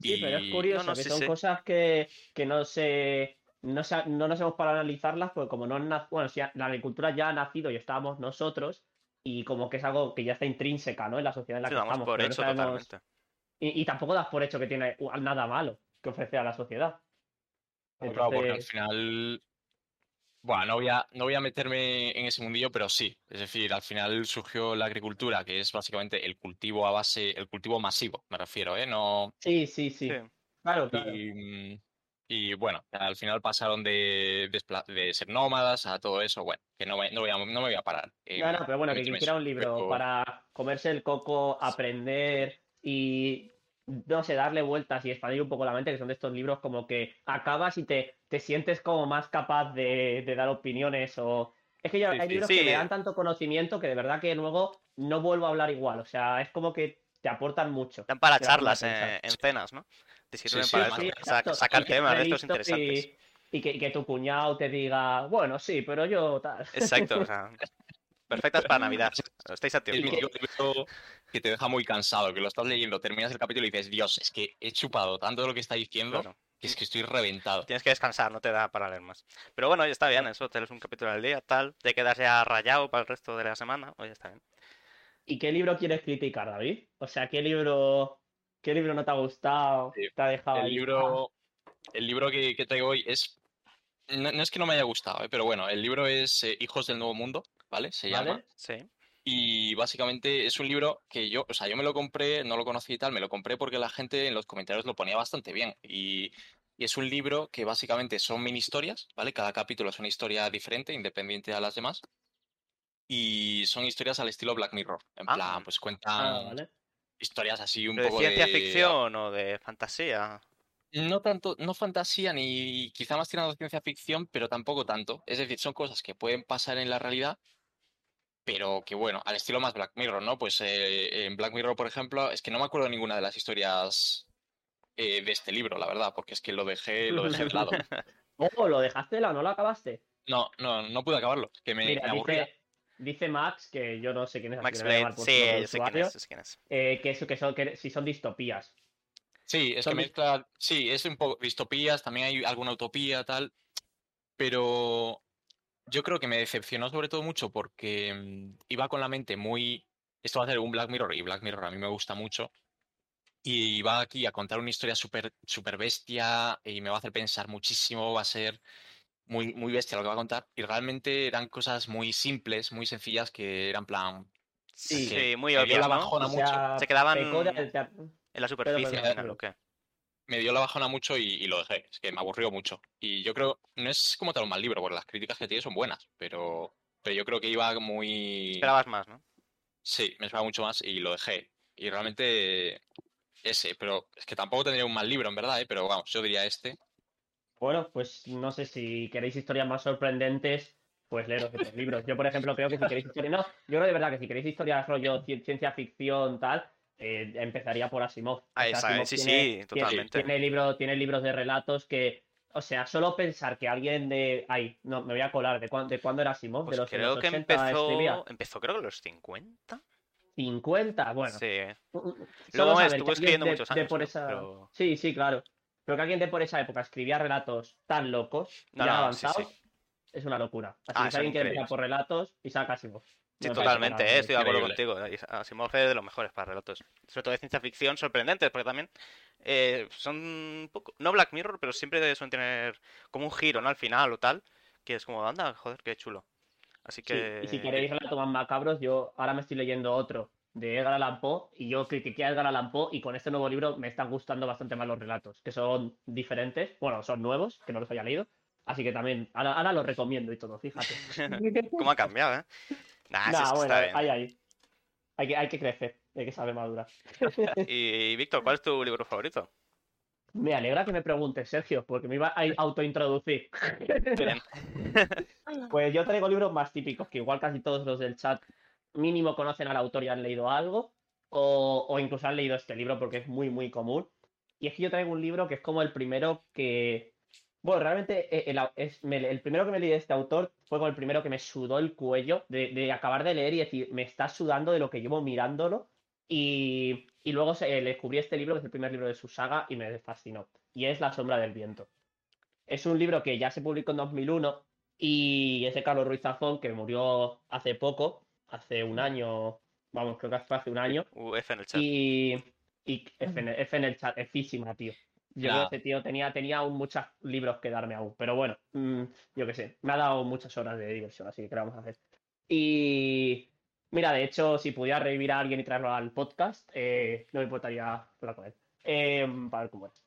Sí, pero es curioso, no, que sí, son sí. cosas que, que no se. No, se- no nos hemos parado a analizarlas, porque como no han bueno, si la agricultura ya ha nacido y estábamos nosotros, y como que es algo que ya está intrínseca, ¿no? En la sociedad en la Sí, que damos estamos. por hecho sabemos- totalmente. y, y tampoco das por hecho que tiene nada malo que ofrecer a la sociedad. Claro, porque al Entonces, final. Bueno, no voy, a, no voy a meterme en ese mundillo, pero sí. Es decir, al final surgió la agricultura, que es básicamente el cultivo a base, el cultivo masivo, me refiero, ¿eh? No. sí, sí, sí. Sí. Claro, claro. Y, y, bueno, al final pasaron de, ser nómadas a todo eso. Bueno, que no me, no voy, a, no me voy a parar. No, no, pero bueno, en que en quisiera un libro pero- para comerse el coco, aprender y, no sé, darle vueltas y expandir un poco la mente, que son de estos libros como que acabas y te, te sientes como más capaz de, de dar opiniones o... Es que ya Sí, hay libros Sí. que me dan tanto conocimiento que de verdad que luego no vuelvo a hablar igual, o sea, es como que te aportan mucho. Dan para charlas en, pensar. en cenas, ¿no? Te sirven sí, para eso, exacto. sacar temas de estos interesantes. Y, y que, y que tu cuñado te diga, bueno, sí, pero yo tal. Exacto, o sea, perfectas para Navidad. Estáis a Es tiempo. libro que te deja muy cansado, que lo estás leyendo, terminas el capítulo y dices, Dios, es que he chupado tanto de lo que está diciendo Claro. que es que estoy reventado. Tienes que descansar, no te da para leer más. Pero bueno, ya está bien, eso, te lees un capítulo al día, tal, te quedas ya rayado para el resto de la semana, oye, está bien. ¿Y qué libro quieres criticar, David? O sea, ¿qué libro, qué libro no te ha gustado? Sí, ¿Te ha dejado El ahí? libro, el libro que, que traigo hoy es. No, no es que no me haya gustado, ¿eh? pero bueno, el libro es eh, Hijos del Nuevo Mundo, ¿vale? Se llama. Sí. Y básicamente es un libro que yo, o sea, yo me lo compré, no lo conocí y tal, me lo compré porque la gente en los comentarios lo ponía bastante bien. Y, y es un libro que básicamente son mini historias, ¿vale? Cada capítulo es una historia diferente, independiente a las demás. Y son historias al estilo Black Mirror. En Ah. plan, pues cuentan Ah, ¿vale? historias así un ¿Pero de poco ciencia de- ficción o de fantasía? No tanto, no fantasía ni quizá más tirando ciencia ficción, pero tampoco tanto. Es decir, son cosas que pueden pasar en la realidad, pero que bueno, al estilo más Black Mirror, ¿no? Pues eh, en Black Mirror, por ejemplo, es que no me acuerdo ninguna de las historias eh, de este libro, la verdad, porque es que lo dejé, lo dejé de lado. Oh, ¿lo dejaste la no lo acabaste? No, no, no pude acabarlo, que me, me Mira, aburría. dice, dice Max, que yo no sé quién es, Max sí, de yo sé quién es, yo sé quién es. eh, que eso que son, que si son distopías. Sí, es Son que mezcla, sí, es un poco distopías, también hay alguna utopía, tal, pero yo creo que me decepcionó sobre todo mucho porque mm, iba con la mente muy, esto va a ser un Black Mirror y Black Mirror a mí me gusta mucho y va aquí a contar una historia súper super bestia y me va a hacer pensar muchísimo, va a ser muy, muy bestia lo que va a contar y realmente eran cosas muy simples, muy sencillas que eran plan, Sí, que muy la ¿no? mucho. Se quedaban en la superficie perdón, al final, perdón. ¿o qué? Me dio la bajona mucho y, y lo dejé. Es que me aburrió mucho. Y yo creo, no es como tal un mal libro, porque las críticas que tiene son buenas, pero, pero yo creo que iba muy... Esperabas más, ¿no? Sí, me esperaba mucho más y lo dejé. Y realmente ese, pero es que tampoco tendría un mal libro, en verdad, ¿eh? pero vamos, yo diría este. Bueno, pues no sé si queréis historias más sorprendentes, pues leeros otros libros. Yo, por ejemplo, creo que si queréis historias. No, yo creo de verdad que si queréis historias rollo ci- ciencia ficción, tal, eh, empezaría por Asimov. Ah, O sea, Asimov sí, tiene- sí, totalmente. Tiene, libro, tiene libros de relatos que. O sea, solo pensar que alguien de. Ay, no, me voy a colar. ¿De, cuán- de cuándo era Asimov? Pues de los, creo que 80 escribía. empezó, empezó creo que en los 50. 50, bueno. Sí. Solo Luego saber estuvo escribiendo de- muchos de años, por ¿no? esa- Pero- Sí, sí, claro. Pero que alguien de por esa época escribía relatos tan locos, No, ya no, sí, avanzados, sí. Es una locura. Así Ah, que si alguien quiere empezar por relatos, Isaac Asimov. Sí, totalmente, eh, estoy de acuerdo contigo. Asimov es de los mejores para relatos. Sobre todo de ciencia ficción, sorprendentes, porque también eh, son un poco, no Black Mirror, pero siempre suelen tener como un giro, ¿no? Al final o tal, que es como, anda, joder, qué chulo. Así Sí, que... Y si queréis relatos más macabros, yo ahora me estoy leyendo otro de Edgar Allan Poe y yo critiqué a Edgar Allan Poe y con este nuevo libro me están gustando bastante más los relatos, que son diferentes, bueno, son nuevos, que no los haya leído, así que también, ahora, ahora los recomiendo y todo, fíjate. ¿Cómo ha cambiado, eh? Nah, Nah, bueno, bien. ahí, ahí. Hay que, hay que crecer, hay que saber madurar. Y Víctor, ¿cuál es tu libro favorito? Me alegra que me preguntes, Sergio, porque me iba a autointroducir. Pues yo traigo libros más típicos, que igual casi todos los del chat mínimo conocen al autor y han leído algo, o, o incluso han leído este libro porque es muy, muy común. Y es que yo traigo un libro que es como el primero que... Bueno, realmente eh, el, el primero que me leí de este autor fue como el primero que me sudó el cuello de, de acabar de leer y decir, me está sudando de lo que llevo mirándolo. Y, y luego se, le descubrí este libro, que es el primer libro de su saga, y me fascinó. Y es La sombra del viento. Es un libro que ya se publicó en 2001 y es de Carlos Ruiz Zafón, que murió hace poco, hace un año, vamos, creo que fue hace un año. Uh, F en el chat. Y, y F, en, F en el chat, Físima, tío. Yo creo que ese tío tenía, tenía aún muchos libros que darme aún, pero bueno, mm, yo qué sé, me ha dado muchas horas de diversión, así que ¿qué vamos a hacer? Y mira, de hecho, si pudiera revivir a alguien y traerlo al podcast, eh, no me importaría hablar con él, eh, para ver cómo es.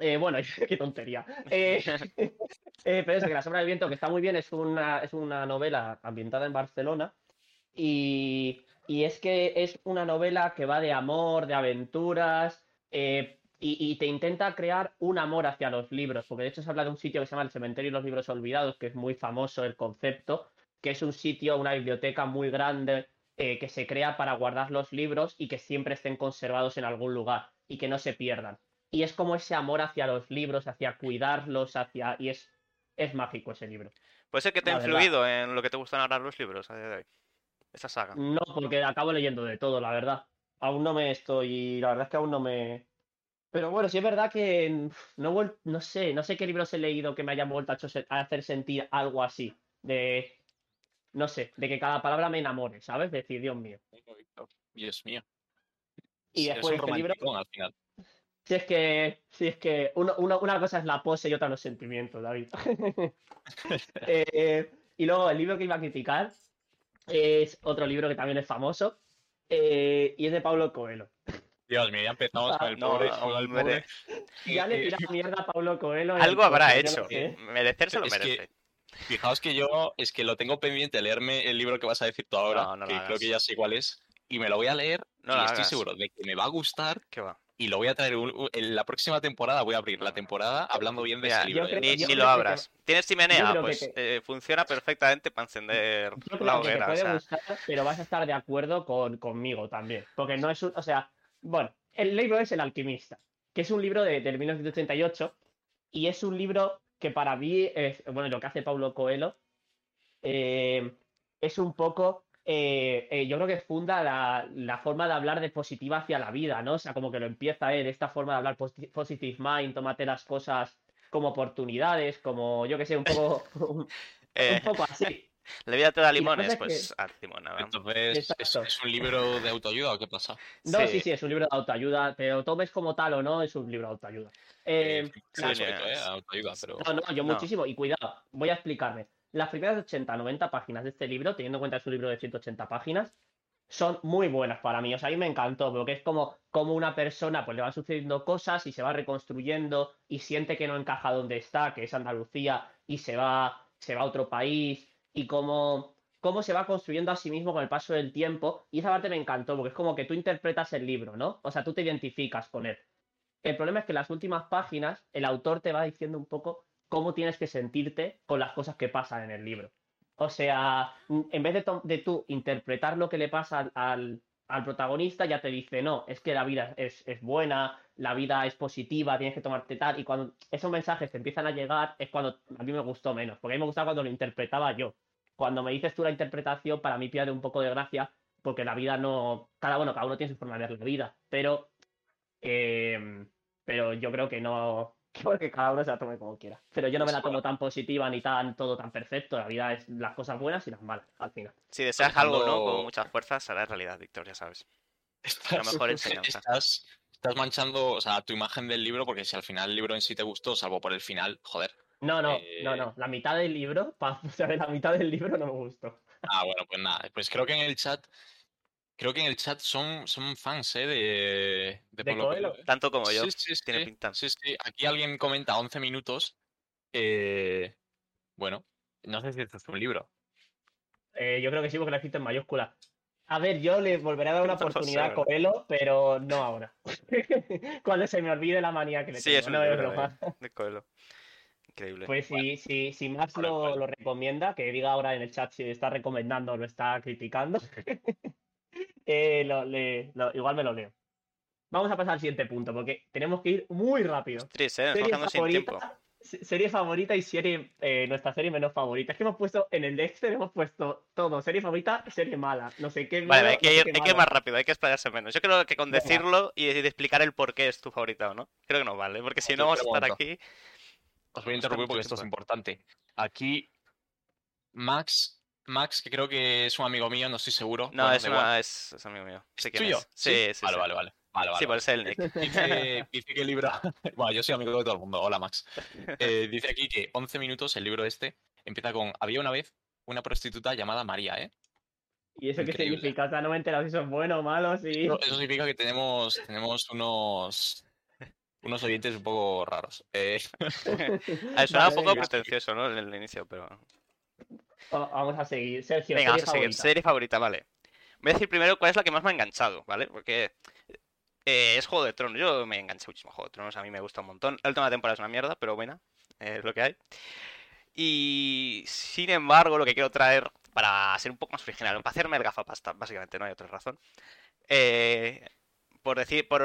Eh, bueno, qué tontería. Eh, eh, pero eso, que La Sombra del Viento, que está muy bien, es una, es una novela ambientada en Barcelona y, y es que es una novela que va de amor, de aventuras, eh, y, y te intenta crear un amor hacia los libros, porque de hecho se habla de un sitio que se llama el Cementerio y los Libros Olvidados, que es muy famoso el concepto, que es un sitio, una biblioteca muy grande eh, que se crea para guardar los libros y que siempre estén conservados en algún lugar y que no se pierdan. Y es como ese amor hacia los libros, hacia cuidarlos, hacia... Y es, es mágico ese libro. ¿Puede ser que te ha verdad. influido en lo que te gustan ahora los libros a día de hoy? Esta saga. No, porque acabo leyendo de todo, la verdad. Aún no me estoy, la verdad es que aún no me. Pero bueno, sí es verdad que mm, no, no sé, no sé qué libros he leído que me hayan vuelto a, hecho se- a hacer sentir algo así. De, no sé, de que cada palabra me enamore, ¿sabes? Decir, Dios mío. Dios mío. Y después es un este libro- al final. Si es que, si es que uno- uno- una cosa es la pose y otra los sentimientos, David. Eh, y luego el libro que iba a criticar es otro libro que también es famoso eh, y es de Paulo Coelho. Dios mío, ya empezamos con el No, pobre. Ya le Eh, tiraba mierda a Paulo Coelho. Algo habrá hecho. Merecerse lo que- merece. Fijaos que yo es que lo tengo pendiente leerme el libro que vas a decir tú ahora, No, que creo hagas. que ya sé cuál es, y me lo voy a leer No y estoy hagas. seguro de que me va a gustar ¿Qué va? y lo voy a traer un- en la próxima temporada, voy a abrir la temporada hablando bien de Mira, ese libro. creo- Ni, ni lo que abras. ¿Tienes chimenea? que Pues eh, funciona perfectamente para encender Yo creo la que te hoguera. o puede sea, gustar, pero vas a estar de acuerdo con, conmigo también. Porque no es un. O sea, bueno, el libro es El Alquimista, que es un libro de, 1988 y es un libro que para mí, es, bueno, lo que hace Paulo Coelho eh, es un poco. eh, eh, yo creo que funda la, la forma de hablar de positiva hacia la vida, ¿no? O sea, como que lo empieza él, esta forma de hablar posi- positive mind, tómate las cosas como oportunidades, como yo que sé, un poco, un, poco así. La vida te da limones, pues haz limonada. Entonces, ¿es, un libro de autoayuda o qué pasa? No, Sí. sí, sí, es un libro de autoayuda, pero tomes como tal o no, es un libro de autoayuda. Eh, Eh, sí, sí, ¿eh? Autoayuda, pero... no, no, yo No. muchísimo, y cuidado, voy a explicarme. Las primeras 80, 90 páginas de este libro, teniendo en cuenta que es un libro de 180 páginas, son muy buenas para mí. O sea, a mí me encantó, porque es como, como una persona, pues le van sucediendo cosas y se va reconstruyendo y siente que no encaja donde está, que es Andalucía, y se va, se va a otro país, y cómo, cómo se va construyendo a sí mismo con el paso del tiempo. Y esa parte me encantó, porque es como que tú interpretas el libro, ¿no? O sea, tú te identificas con él. El problema es que en las últimas páginas el autor te va diciendo un poco cómo tienes que sentirte con las cosas que pasan en el libro. O sea, en vez de, de tú interpretar lo que le pasa al- al protagonista, ya te dice, no, es que la vida es, es buena, la vida es positiva, tienes que tomarte tal. Y cuando esos mensajes te empiezan a llegar, es cuando a mí me gustó menos, porque a mí me gustaba cuando lo interpretaba yo. Cuando me dices tú la interpretación, para mí pierde un poco de gracia, porque la vida no. Cada bueno, cada uno tiene su forma de ver la vida, pero. eh, pero yo creo que no. Creo que cada uno se la tome como quiera. Pero yo no me la tomo tan positiva ni tan todo tan perfecto. La vida es las cosas buenas y las malas, al final. Si deseas algo, ¿no? Con muchas fuerzas, hará realidad, Víctor, ya sabes. Estás, La mejor enseñanza. estás, estás manchando, o sea, tu imagen del libro, porque si al final el libro en sí te gustó, salvo por el final, joder. No, no, Eh, no, no. La mitad del libro, pa- o sea, de la mitad del libro no me gustó. Ah, bueno, pues nada. Pues creo que en el chat, creo que en el chat son, son fans, ¿eh? De, de, ¿De Coelho? ¿eh? Tanto como yo. Sí, sí, sí. tiene pinta. Sí, sí. Aquí alguien comenta 11 minutos. eh, bueno, no sé si esto es un libro. Eh, yo creo que sí, porque lo he escrito en mayúscula. A ver, yo le volveré a dar una oportunidad a. Coelho, pero no ahora. Cuando se me olvide la manía que le Sí, tengo. No, es broma. de, Coelho. Increíble. Pues si, si, si Max Vale, lo, vale. lo recomienda, que diga ahora en el chat si está recomendando o lo está criticando, eh, lo- le- lo- igual me lo leo. Vamos a pasar al siguiente punto, porque tenemos que ir muy rápido. Triste, ¿eh? Nos sin tiempo. Serie favorita y serie, eh, nuestra serie menos favorita. Es que hemos puesto, en el Dexter hemos puesto todo, serie favorita, serie mala. No sé qué. Vale, malo, hay no que, sé ir, qué hay que ir más rápido, hay que explayarse menos. Yo creo que con decirlo y de explicar el por qué es tu favorita o no, creo que no vale, porque si Sí, no vamos a estar aquí. Os voy a interrumpir porque esto es importante. Aquí, Max, Max, que creo que es un amigo mío, no estoy seguro. No, bueno, es, una, es, es amigo mío. Sé quién ¿Tuyo? es. Sí, sí, Vale, sí. vale, vale. Vale, vale, Sí, por vale. eso el nick. Dice, dice que el libro. bueno, yo soy amigo de todo el mundo. Hola, Max. Eh, dice aquí que 11 minutos, el libro este, empieza con. Había una vez una prostituta llamada María, ¿eh? ¿Y eso qué significa? O sea, no me he enterado si son buenos o malos. Y... Eso, eso significa que tenemos, tenemos unos. Unos oyentes un poco raros. Eh, Ah, Suena un Vale, poco venga. pretencioso, ¿no? En el inicio, pero. Va- Vamos a seguir. Sergio, Venga, vamos a seguir. favorita. Serie favorita, vale. Voy a decir primero cuál es la que más me ha enganchado, ¿vale? Porque eh, es Juego de Tronos. Yo me enganché muchísimo a Juego de Tronos, a mí me gusta un montón. La última temporada es una mierda, pero buena, eh, es lo que hay. Y sin embargo, lo que quiero traer para ser un poco más original, para hacerme el gafapasta, básicamente, no hay otra razón. eh, por decir, por,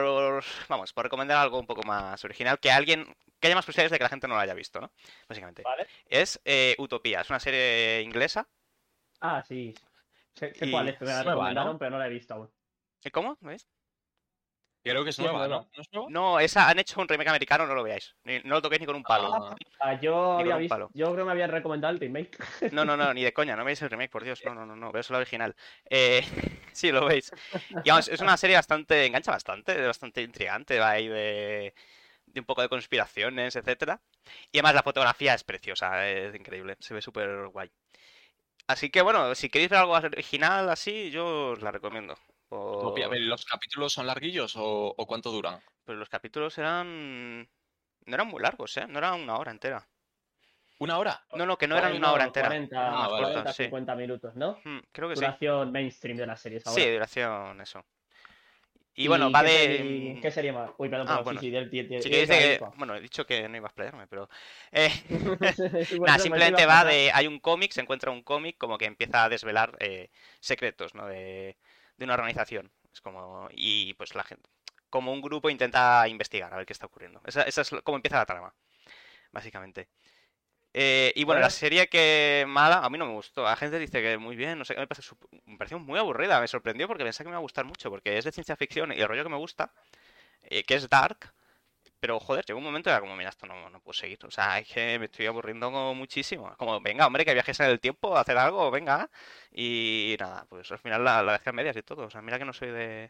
vamos, por recomendar algo un poco más original, que alguien, que haya más posibilidades de que la gente no lo haya visto, ¿no? Básicamente. ¿Vale? Es eh, Utopía, es una serie inglesa. Ah, sí. Sé, sé Y- cuál es, me la recomendaron, ¿no? pero no la he visto aún. ¿Eh, ¿Cómo? ¿Veis? Creo que es nueva. ¿no? ¿No es nueva? No, esa han hecho un remake americano, no lo veáis. Ni- no lo toquéis ni con un palo. Ah, Ah, yo había visto, palo. yo creo que me habían recomendado el remake. No, no, no, ni de coña, no veis el remake, por Dios. No, no, no, no, veis la original. Eh, sí, lo veis. Y vamos, es una serie bastante, engancha bastante, bastante intrigante, va ahí de, de un poco de conspiraciones, etcétera. Y además la fotografía es preciosa, es increíble, se ve súper guay. Así que bueno, si queréis ver algo original así, yo os la recomiendo. A ver, ¿Los capítulos son larguillos o, o cuánto duran? Pero los capítulos eran... No eran muy largos, ¿eh? No eran una hora entera. ¿Una hora? No, no, que no eran una hora entera. 40, eran más Ah, vale. 40, cortas, sí. 50 minutos, ¿no? Hmm, creo que sí. Duración mainstream de las series ahora. Sí, duración, eso. Y bueno, va de... ¿Qué serie más? Uy, perdón, Ah, perdón, bueno. sí, sí, del- del- del- Sí que del- dice del- que... Bueno, he dicho que no iba a explayarme, pero... eh, Nada, simplemente va de... Hay un cómic, se encuentra un cómic como que empieza a desvelar eh, secretos, ¿no? De, de una organización. Es como... Y pues la gente... Como un grupo intenta investigar a ver qué está ocurriendo. Esa, esa es como empieza la trama, básicamente. Eh, y bueno, la serie que mala, a mí no me gustó. La gente dice que muy bien, no sé, me, parece sup- me pareció muy aburrida, me sorprendió porque pensé que me iba a gustar mucho, porque es de ciencia ficción y el rollo que me gusta, eh, que es dark, pero joder, llegó un momento y era como, mira, esto no, no puedo seguir. O sea, es que me estoy aburriendo muchísimo. Como, venga, hombre, que viajes en el tiempo, hacer algo, venga. Y nada, pues al final la, la dejé medias y todo. O sea, mira que no soy de,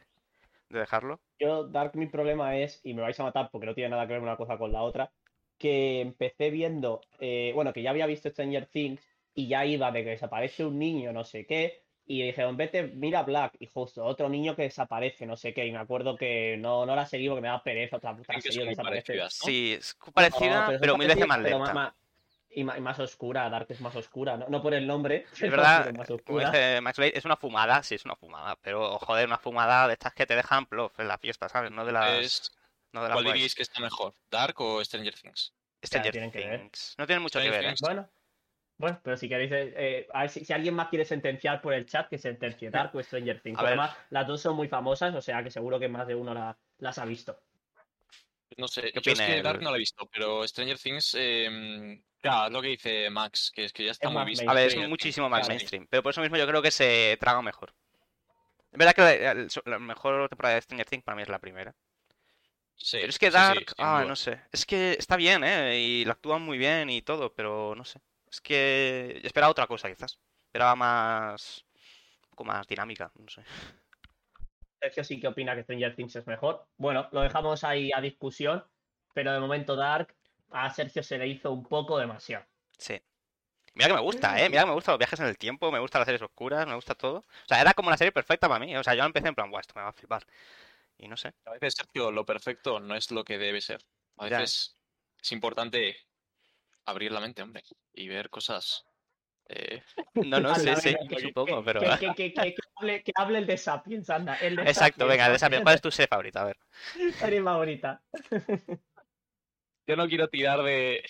de dejarlo. Yo, Dark, mi problema es, y me vais a matar porque no tiene nada que ver una cosa con la otra, que empecé viendo, eh, bueno, que ya había visto Stranger Things y ya iba de que desaparece un niño, no sé qué, y dijeron, vete, mira Black, y justo otro niño que desaparece, no sé qué, y me acuerdo que no, no la seguí porque me da pereza otra puta que serie que desaparece. Sí, es parecida, pero mil veces más lenta. y, más oscura, Dark es más oscura, no, no por el nombre, Es verdad, más Max Blade, es una fumada, sí, es una fumada, pero joder, una fumada de estas que te dejan plof en la fiesta, ¿sabes? No de las, Es- no de las ¿Cuál guays. diríais que está mejor? ¿Dark o Stranger Things? Stranger tienen que ver. Things. No tienen mucho que Stranger ver, ¿eh? Things. Bueno, bueno, pero si queréis, eh, a ver si, si alguien más quiere sentenciar por el chat, que sentencie Dark o Stranger Things. Además, las dos son muy famosas, o sea que seguro que más de uno la- las ha visto. No sé, ¿Qué yo es que Dark no la he visto, pero Stranger Things, eh, claro, es lo que dice Max, que es que ya está Es muy visto. A ver, es muchísimo más mainstream, pero por eso mismo yo creo que se traga mejor. Es verdad que la, la mejor temporada de Stranger Things para mí es la primera. Sí, Pero es que sí, sí, Dark, ah, no sé. Es que está bien, ¿eh? Y lo actúan muy bien y todo, pero no sé. Es que esperaba otra cosa, quizás. Esperaba más. Un poco más dinámica, no sé. Sergio sí que opina que Stranger Things es mejor. Bueno, lo dejamos ahí a discusión, pero de momento Dark a Sergio se le hizo un poco demasiado. Sí. Mira que me gusta, ¿eh? Mira que me gustan los viajes en el tiempo, me gustan las series oscuras, me gusta todo. O sea, era como la serie perfecta para mí. O sea, yo empecé en plan, Buah, esto me va a flipar. Y no sé. A veces, Sergio, lo perfecto no es lo que debe ser. A Ya. veces es importante abrir la mente, hombre, y ver cosas. eh, No, no, sí, Anda, sí, que- supongo, que- pero. Que, que- que- que- que hable, que hable el de Sapiens, anda. El de Exacto, Sapiens, venga, de esa Sapiens, ¿cuál es tu serie favorita? A ver. serie favorita. Yo no quiero tirar de.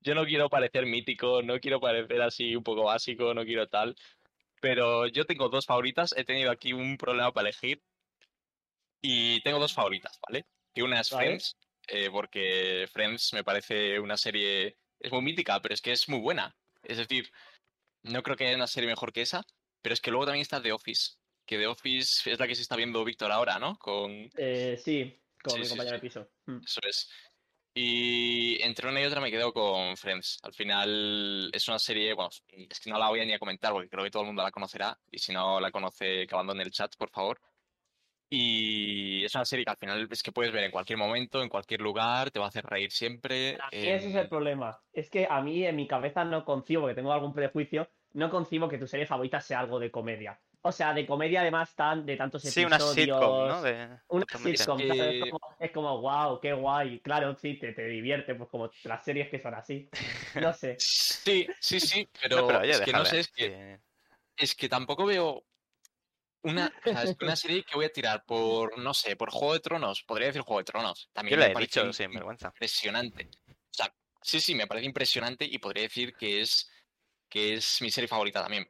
Yo no quiero parecer mítico, no quiero parecer así un poco básico, no quiero tal. Pero yo tengo dos favoritas, he tenido aquí un problema para elegir. Y tengo dos favoritas, ¿vale? Y una es Vale. Friends, eh, porque Friends me parece una serie. Es muy mítica, pero es que es muy buena. Es decir, no creo que haya una serie mejor que esa, pero es que luego también está The Office. Que The Office es la que se está viendo Víctor ahora, ¿no? Con, Eh, sí, con Sí, mi sí, compañero sí. de piso. Mm. eso es. Y entre una y otra me quedo con Friends. Al final es una serie, bueno, es que no la voy a ni a comentar porque creo que todo el mundo la conocerá. Y si no la conoce, que abandone el chat, por favor. Y es una serie que al final es que puedes ver en cualquier momento, en cualquier lugar, te va a hacer reír siempre. Ese es el em, problema. Es que a mí en mi cabeza no concibo, que tengo algún prejuicio, no concibo que tu serie favorita sea algo de comedia. O sea, de comedia además tan de tantos Sí, una episodios. sitcom, ¿no? De... Una sitcom, Es ¿sabes? que- Es como, es como, wow, qué guay. Claro, sí, te, te divierte, pues como las series que son así. No sé. Sí, sí, sí, pero, No, pero oye, es que no sé, es que, sí. es que tampoco veo una, una serie que voy a tirar por, no sé, por Juego de Tronos. Podría decir Juego de Tronos. También Yo me he dicho in- sin vergüenza. impresionante. O sea, sí, sí, me parece impresionante y podría decir que es, que es mi serie favorita también.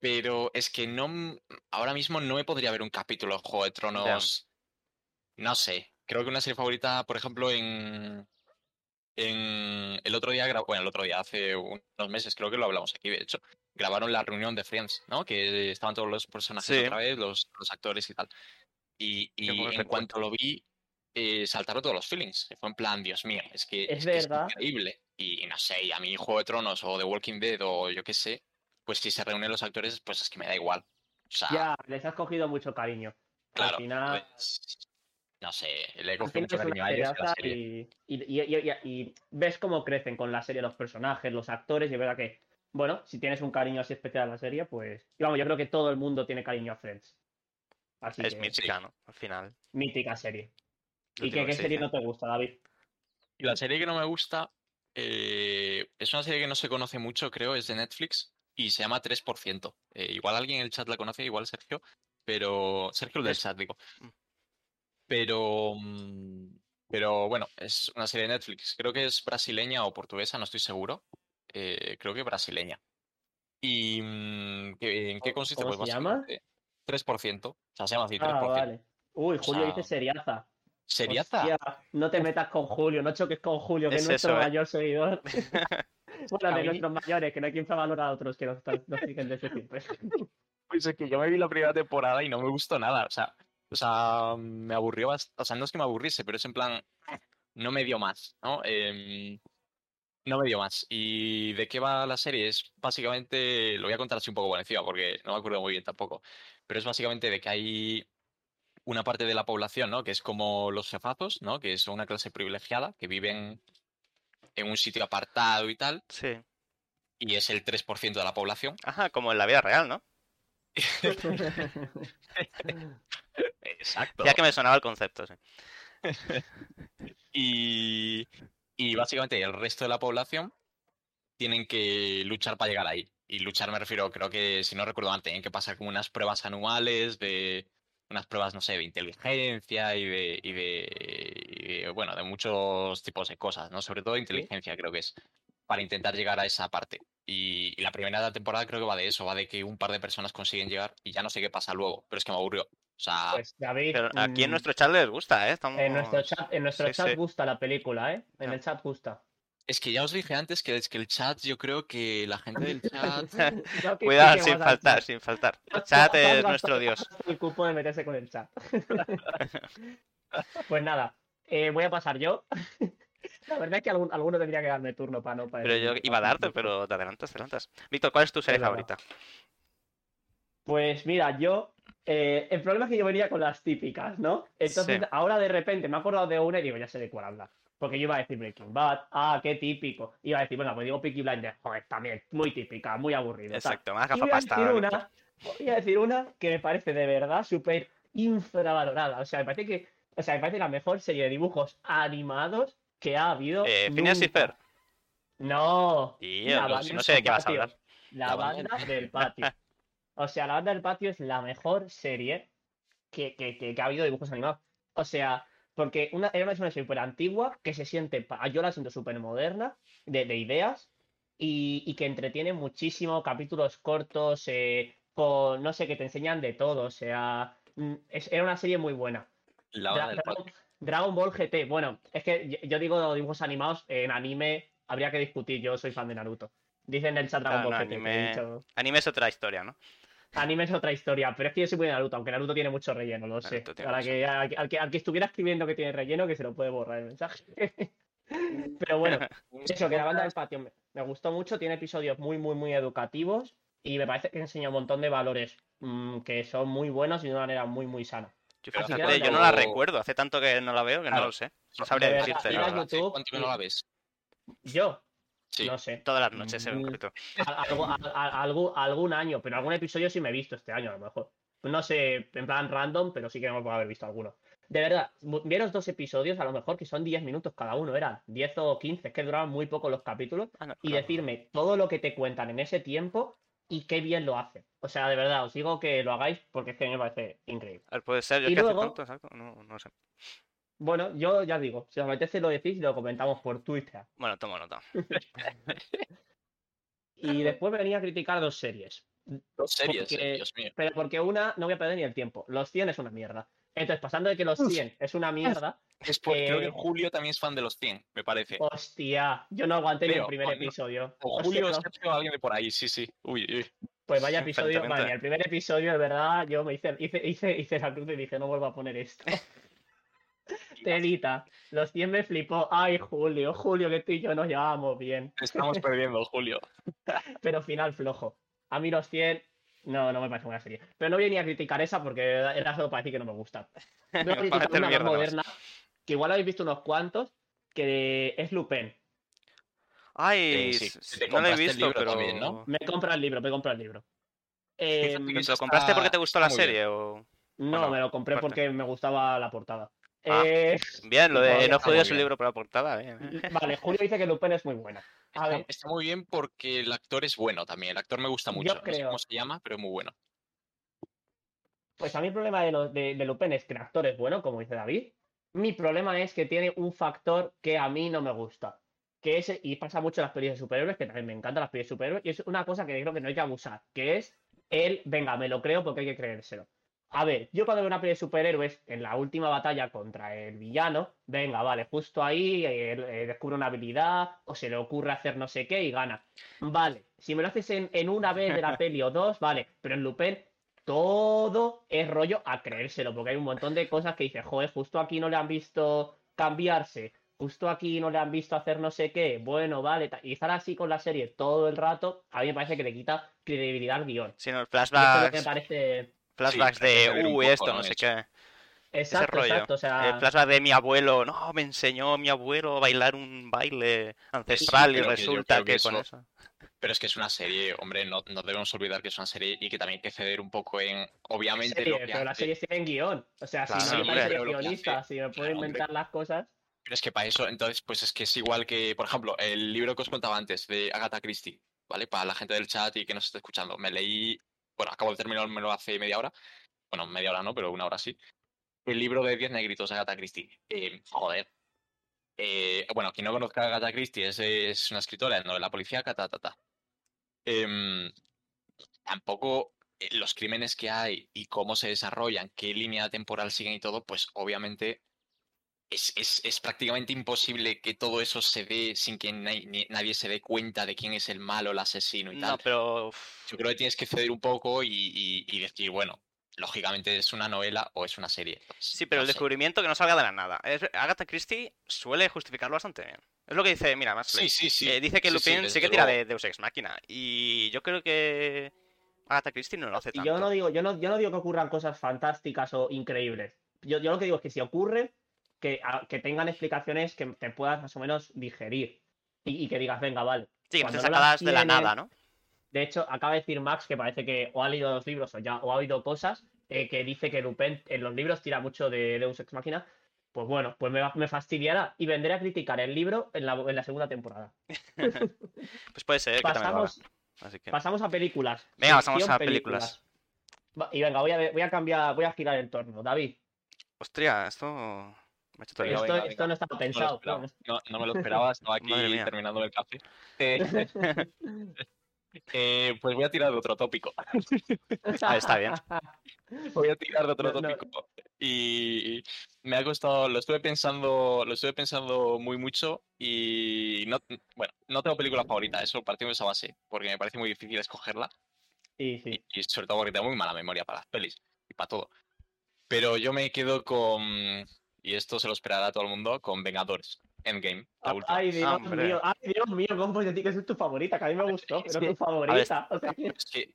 Pero es que no, ahora mismo no me podría ver un capítulo de Juego de Tronos. No sé. Creo que una serie favorita, por ejemplo, en, en el otro día, bueno, el otro día, hace unos meses, creo que lo hablamos aquí, de hecho, grabaron la reunión de Friends, ¿no? Que estaban todos los personajes Sí. otra vez, los, los actores y tal. Y, en recuerdo. cuanto lo vi, eh, saltaron todos los feelings. Fue en plan, Dios mío, es que Es que increíble. Y, y no sé, y a mí Juego de Tronos o The Walking Dead o yo qué sé, pues si se reúnen los actores, pues es que me da igual. O sea, Ya, les has cogido mucho cariño. claro, al final, pues, no sé, le he cogido mucho cariño a ellos la serie. y, y, y- y- y- y ves cómo crecen con la serie los personajes, los actores, y es verdad que, bueno, si tienes un cariño así especial a la serie, pues. Y vamos, yo creo que todo el mundo tiene cariño a Friends. Así Es que, mítica, ¿no? Al final. mítica serie. lo ¿Y qué, serie no te gusta, David? Y la serie que no me gusta eh, es una serie que no se conoce mucho, creo, es de Netflix y se llama 3%. Eh, igual alguien en el chat la conoce, igual Sergio, pero Sergio el del chat, digo. Mm. Pero, mm, pero bueno, es una serie de Netflix. Creo que es brasileña o portuguesa, no estoy seguro. Eh, creo que brasileña. ¿Y mm, ¿qué- en qué ¿Cómo- consiste? cómo Pues se llama? básicamente 3%. O sea, se llama así, Ah, 3%. vale. Uy, Julio sea, dice seriaza. ¿Seriaza? Hostia, no te metas con Julio, no choques con Julio, que es, Es nuestro eso, ¿eh? mayor seguidor. bueno, de mí- nuestros mayores, que no hay quien valora a otros que nos, nos siguen desde siempre. Pues es que yo me vi la primera temporada y no me gustó nada. O sea, o sea, me aburrió bastante. O sea, no es que me aburriese, pero es en plan. No me dio más, ¿no? Em, no me dio más. ¿Y de qué va la serie? Es básicamente. Lo voy a contar así un poco por encima, porque no me acuerdo muy bien tampoco. Pero es básicamente de que hay una parte de la población, ¿no? Que es como los jefazos, ¿no? Que son una clase privilegiada, que viven en un sitio apartado y tal. Sí. Y es el 3% de la población. Ajá, como en la vida real, ¿no? Exacto. Ya que me sonaba el concepto, sí. Y, y básicamente el resto de la población tienen que luchar para llegar ahí. Y luchar me refiero, creo que, si no recuerdo mal, tienen que pasar como unas pruebas anuales de unas pruebas, no sé, de inteligencia y de, y de, y de, bueno, de muchos tipos de cosas, ¿no? Sobre todo de inteligencia, creo que es, para intentar llegar a esa parte. Y, y la primera temporada creo que va de eso, va de que un par de personas consiguen llegar y ya no sé qué pasa luego, pero es que me aburrió. O sea, Pues David, Pero aquí en mm, nuestro chat les gusta, ¿eh? Estamos... en nuestro chat, en nuestro Sí, chat sí. gusta la película, ¿eh? En el chat gusta. es que ya os dije antes que es que el chat, yo creo que la gente del chat No Cuidado, sin al faltar, sin faltar. El chat es nuestro dios. el cupo de meterse con el chat. pues nada, eh, voy a pasar yo. La verdad es que algún- alguno tendría que darme turno para no para Pero yo iba a darte, pero te adelantas, te adelantas. Víctor, ¿cuál es tu serie Es verdad. favorita? Pues mira, yo. Eh, el problema es que yo venía con las típicas, ¿no? Entonces, Sí. ahora de repente me he acordado de una y digo, ya sé de cuál hablar. Porque yo iba a decir Breaking Bad, ah, qué típico. Iba a decir, bueno, pues digo Peaky Blinders, joder, también, muy típica, muy aburrido. tal. Exacto, más Y voy a gafapasta. decir Víctor. una, voy a decir una que me parece de verdad súper infravalorada. O sea, me parece que, o sea, me parece la mejor serie de dibujos animados que ha habido. Eh, Phineas y. Fer. No. Tío, no, sé de qué vas a hablar. La, La banda banda del patio. O sea, la banda del patio es la mejor serie que, que, que, que ha habido de dibujos animados. O sea, porque una, era una serie súper antigua que se siente, yo la siento súper moderna, de, de ideas, y, y que entretiene muchísimo, capítulos cortos, eh, con, no sé, que te enseñan de todo. O sea, mm, es- era una serie muy buena. la Dra- banda del Dragon, patio. Dragon Ball GT. Bueno, es que yo, yo digo dibujos animados, en anime habría que discutir. Yo soy fan de Naruto. Dicen en el chat Dragon Ball no, GT. dicho- Anime es otra historia, ¿no? Anime es otra historia, pero es que yo soy muy de Naruto, aunque Naruto tiene mucho relleno, lo sé. Naruto Para que, al, al que, al que estuviera escribiendo que tiene relleno, que se lo puede borrar el mensaje. pero bueno, eso, que la banda del patio me, me gustó mucho, tiene episodios muy, muy, muy educativos y me parece que enseña un montón de valores mm, que son muy buenos y de una manera muy, muy sana. Yo, fíjate, yo no la recuerdo, hace tanto que no la veo que no lo sé. No sabría decirte, ir la a verdad. ¿Hace YouTube cuánto que no la ves? Yo, Sí. no sé, Todas las noches ve un Mm. algo- algún, año, pero algún episodio sí me he visto este año, a lo mejor. No sé, en plan random, pero sí que me puedo haber visto alguno. De verdad, veros dos episodios, a lo mejor que son 10 minutos cada uno, eran 10 o 15, es que duraban muy poco los capítulos, Ah, no, y no. decirme todo lo que te cuentan en ese tiempo y qué bien lo hacen. O sea, de verdad, os digo que lo hagáis porque es que me parece increíble. Puede ser, yo Y que hace luego- tanto, exacto, no, no sé. Bueno, yo ya digo, si os apetece lo decís y lo comentamos por Twitter. Bueno, tomo nota. Y después venía a criticar dos series. Dos series, Porque- eh, Dios mío. Pero porque una no voy a perder ni el tiempo. Los 100 es una mierda. Entonces, pasando de que los 100 es una mierda, Es por- creo que eh, Julio también es fan de los 100, me parece. hostia, yo no aguanté ni el primer o episodio. O Julio o no. Alguien de por ahí, sí, sí. Uy, uy. Pues vaya episodio, vale, el primer episodio, de verdad, yo me hice, hice, hice, hice la cruz y dije, no vuelvo a poner esto. Telita, los 100 me flipó. Ay, Julio, Julio, que tú y yo nos llevábamos bien. Estamos perdiendo, Julio. Pero final flojo. A mí los 100, no, no me parece buena serie. Pero no voy ni a criticar esa porque era solo para decir que no me gusta. Voy a criticar una más moderna, que igual habéis visto unos cuantos, que es Lupin. Ay, Eh, sí, no lo he visto, libro pero... también, ¿no? Me compra el libro, me compra el libro. Em, que ¿Te eso lo compraste porque te gustó la serie o...? no, Bueno, me lo compré porque me gustaba la portada. Ah. Eh, Bien, lo de no muy su libro por la portada, bien. vale, Julio dice que Lupin es muy buena. A Está, ver, está muy bien porque el actor es bueno también. El actor me gusta Yo mucho. No sé cómo se llama, pero es muy bueno. pues a mí el problema de, lo- de, de Lupin es que el actor es bueno, como dice David. Mi problema es que tiene un factor que a mí no me gusta. Que es, y pasa mucho en las pelis de superhéroes, que también me encantan las pelis de superhéroes, y es una cosa que creo que no hay que abusar, que es el, venga, me lo creo porque hay que creérselo. A ver, yo cuando veo una peli de superhéroes, en la última batalla contra el villano, venga, vale, justo ahí eh, eh, descubre una habilidad, o se le ocurre hacer no sé qué y gana. Vale, si me lo haces en, en una vez de la peli o dos, vale, pero en Lupin todo es rollo a creérselo, porque hay un montón de cosas que dices, joder, justo aquí no le han visto cambiarse, justo aquí no le han visto hacer no sé qué, bueno, vale, y estar así con la serie todo el rato, a mí me parece que le quita credibilidad al guion. Sí, no, Y eso es lo que me parece... flashbacks Sí, de, uy, poco, esto, ¿no? sé qué. Exacto, rollo. exacto, o sea... El flashback de mi abuelo, no, me enseñó mi abuelo a bailar un baile ancestral y que resulta que, que con eso- eso... Pero es que es una serie, hombre, no, no debemos olvidar que es una serie y que también hay que ceder un poco en, obviamente, serie, lo que pero las series tienen guion. O sea, Claro, si no hombre. lo que guionista, hace- si me puedo claro, hombre. inventar las cosas. Pero es que para eso, entonces, pues es que es igual que, por ejemplo, el libro que os contaba antes de Agatha Christie, ¿vale? Para la gente del chat y que nos esté escuchando. Me leí, bueno, acabo de terminármelo hace media hora. Bueno, media hora no, pero una hora sí. El libro de 10 negritos de Agatha Christie. Eh, joder. Eh, bueno, quien no conozca a Agatha Christie es, es una escritora de novela policíaca, ta, ta, ta. Em, tampoco eh, los crímenes que hay y cómo se desarrollan, qué línea temporal siguen y todo, pues obviamente es, es, es prácticamente imposible que todo eso se dé sin que na- ni- nadie se dé cuenta de quién es el malo, el asesino y tal. No, pero... uf, Yo creo que tienes que ceder un poco y, y- y decir, bueno, lógicamente es una novela o es una serie. Pues, Sí, pero no el sé. descubrimiento que no salga de la nada. Agatha Christie suele justificarlo bastante bien. Es lo que dice, mira, más Sí, sí, sí. dice que sí, sí, Lupin sí, que tira luego. de Deus Ex Máquina. Y yo creo que Agatha Christie no lo hace Y tanto. yo no digo, yo no, yo no digo que ocurran cosas fantásticas o increíbles. Yo, yo lo que digo es que si ocurre, que, a- que tengan explicaciones que te puedas más o menos digerir. Y, y que digas, venga, vale. Sí, que no sacadas de la nada, ¿no? De hecho, acaba de decir Max que parece que o ha leído los libros o ya o ha oído cosas eh, que dice que Lupin en los libros tira mucho de Deus Ex Máquina. Pues bueno, pues me, me fastidiará y vendré a criticar el libro en la, en la segunda temporada. Pues puede ser que. Pasamos, Así que... pasamos a películas. Venga, pasamos a películas. Y venga, voy a, voy a cambiar, voy a girar el torno. David, Hostia, esto me ha hecho Venga, esto, todavía. venga, esto no estaba pensado. No, no me lo esperaba, estaba aquí terminando el café. Eh, eh, pues voy a tirar de otro tópico. Ah, está bien. Voy a tirar de otro No, no. tópico. Y me ha costado, lo estuve pensando, lo estuve pensando muy mucho y no, bueno, no tengo película favorita, eso partiendo de esa base, porque me parece muy difícil escogerla Sí, sí. y, y sobre todo porque tengo muy mala memoria para las pelis y para todo. Pero yo me quedo con, y esto se lo esperará todo el mundo con Vengadores. Endgame. La. Ay, Dios mío, ay, Dios mío, Gombo, de ti que es tu favorita, que a mí me gustó, pero es tu favorita.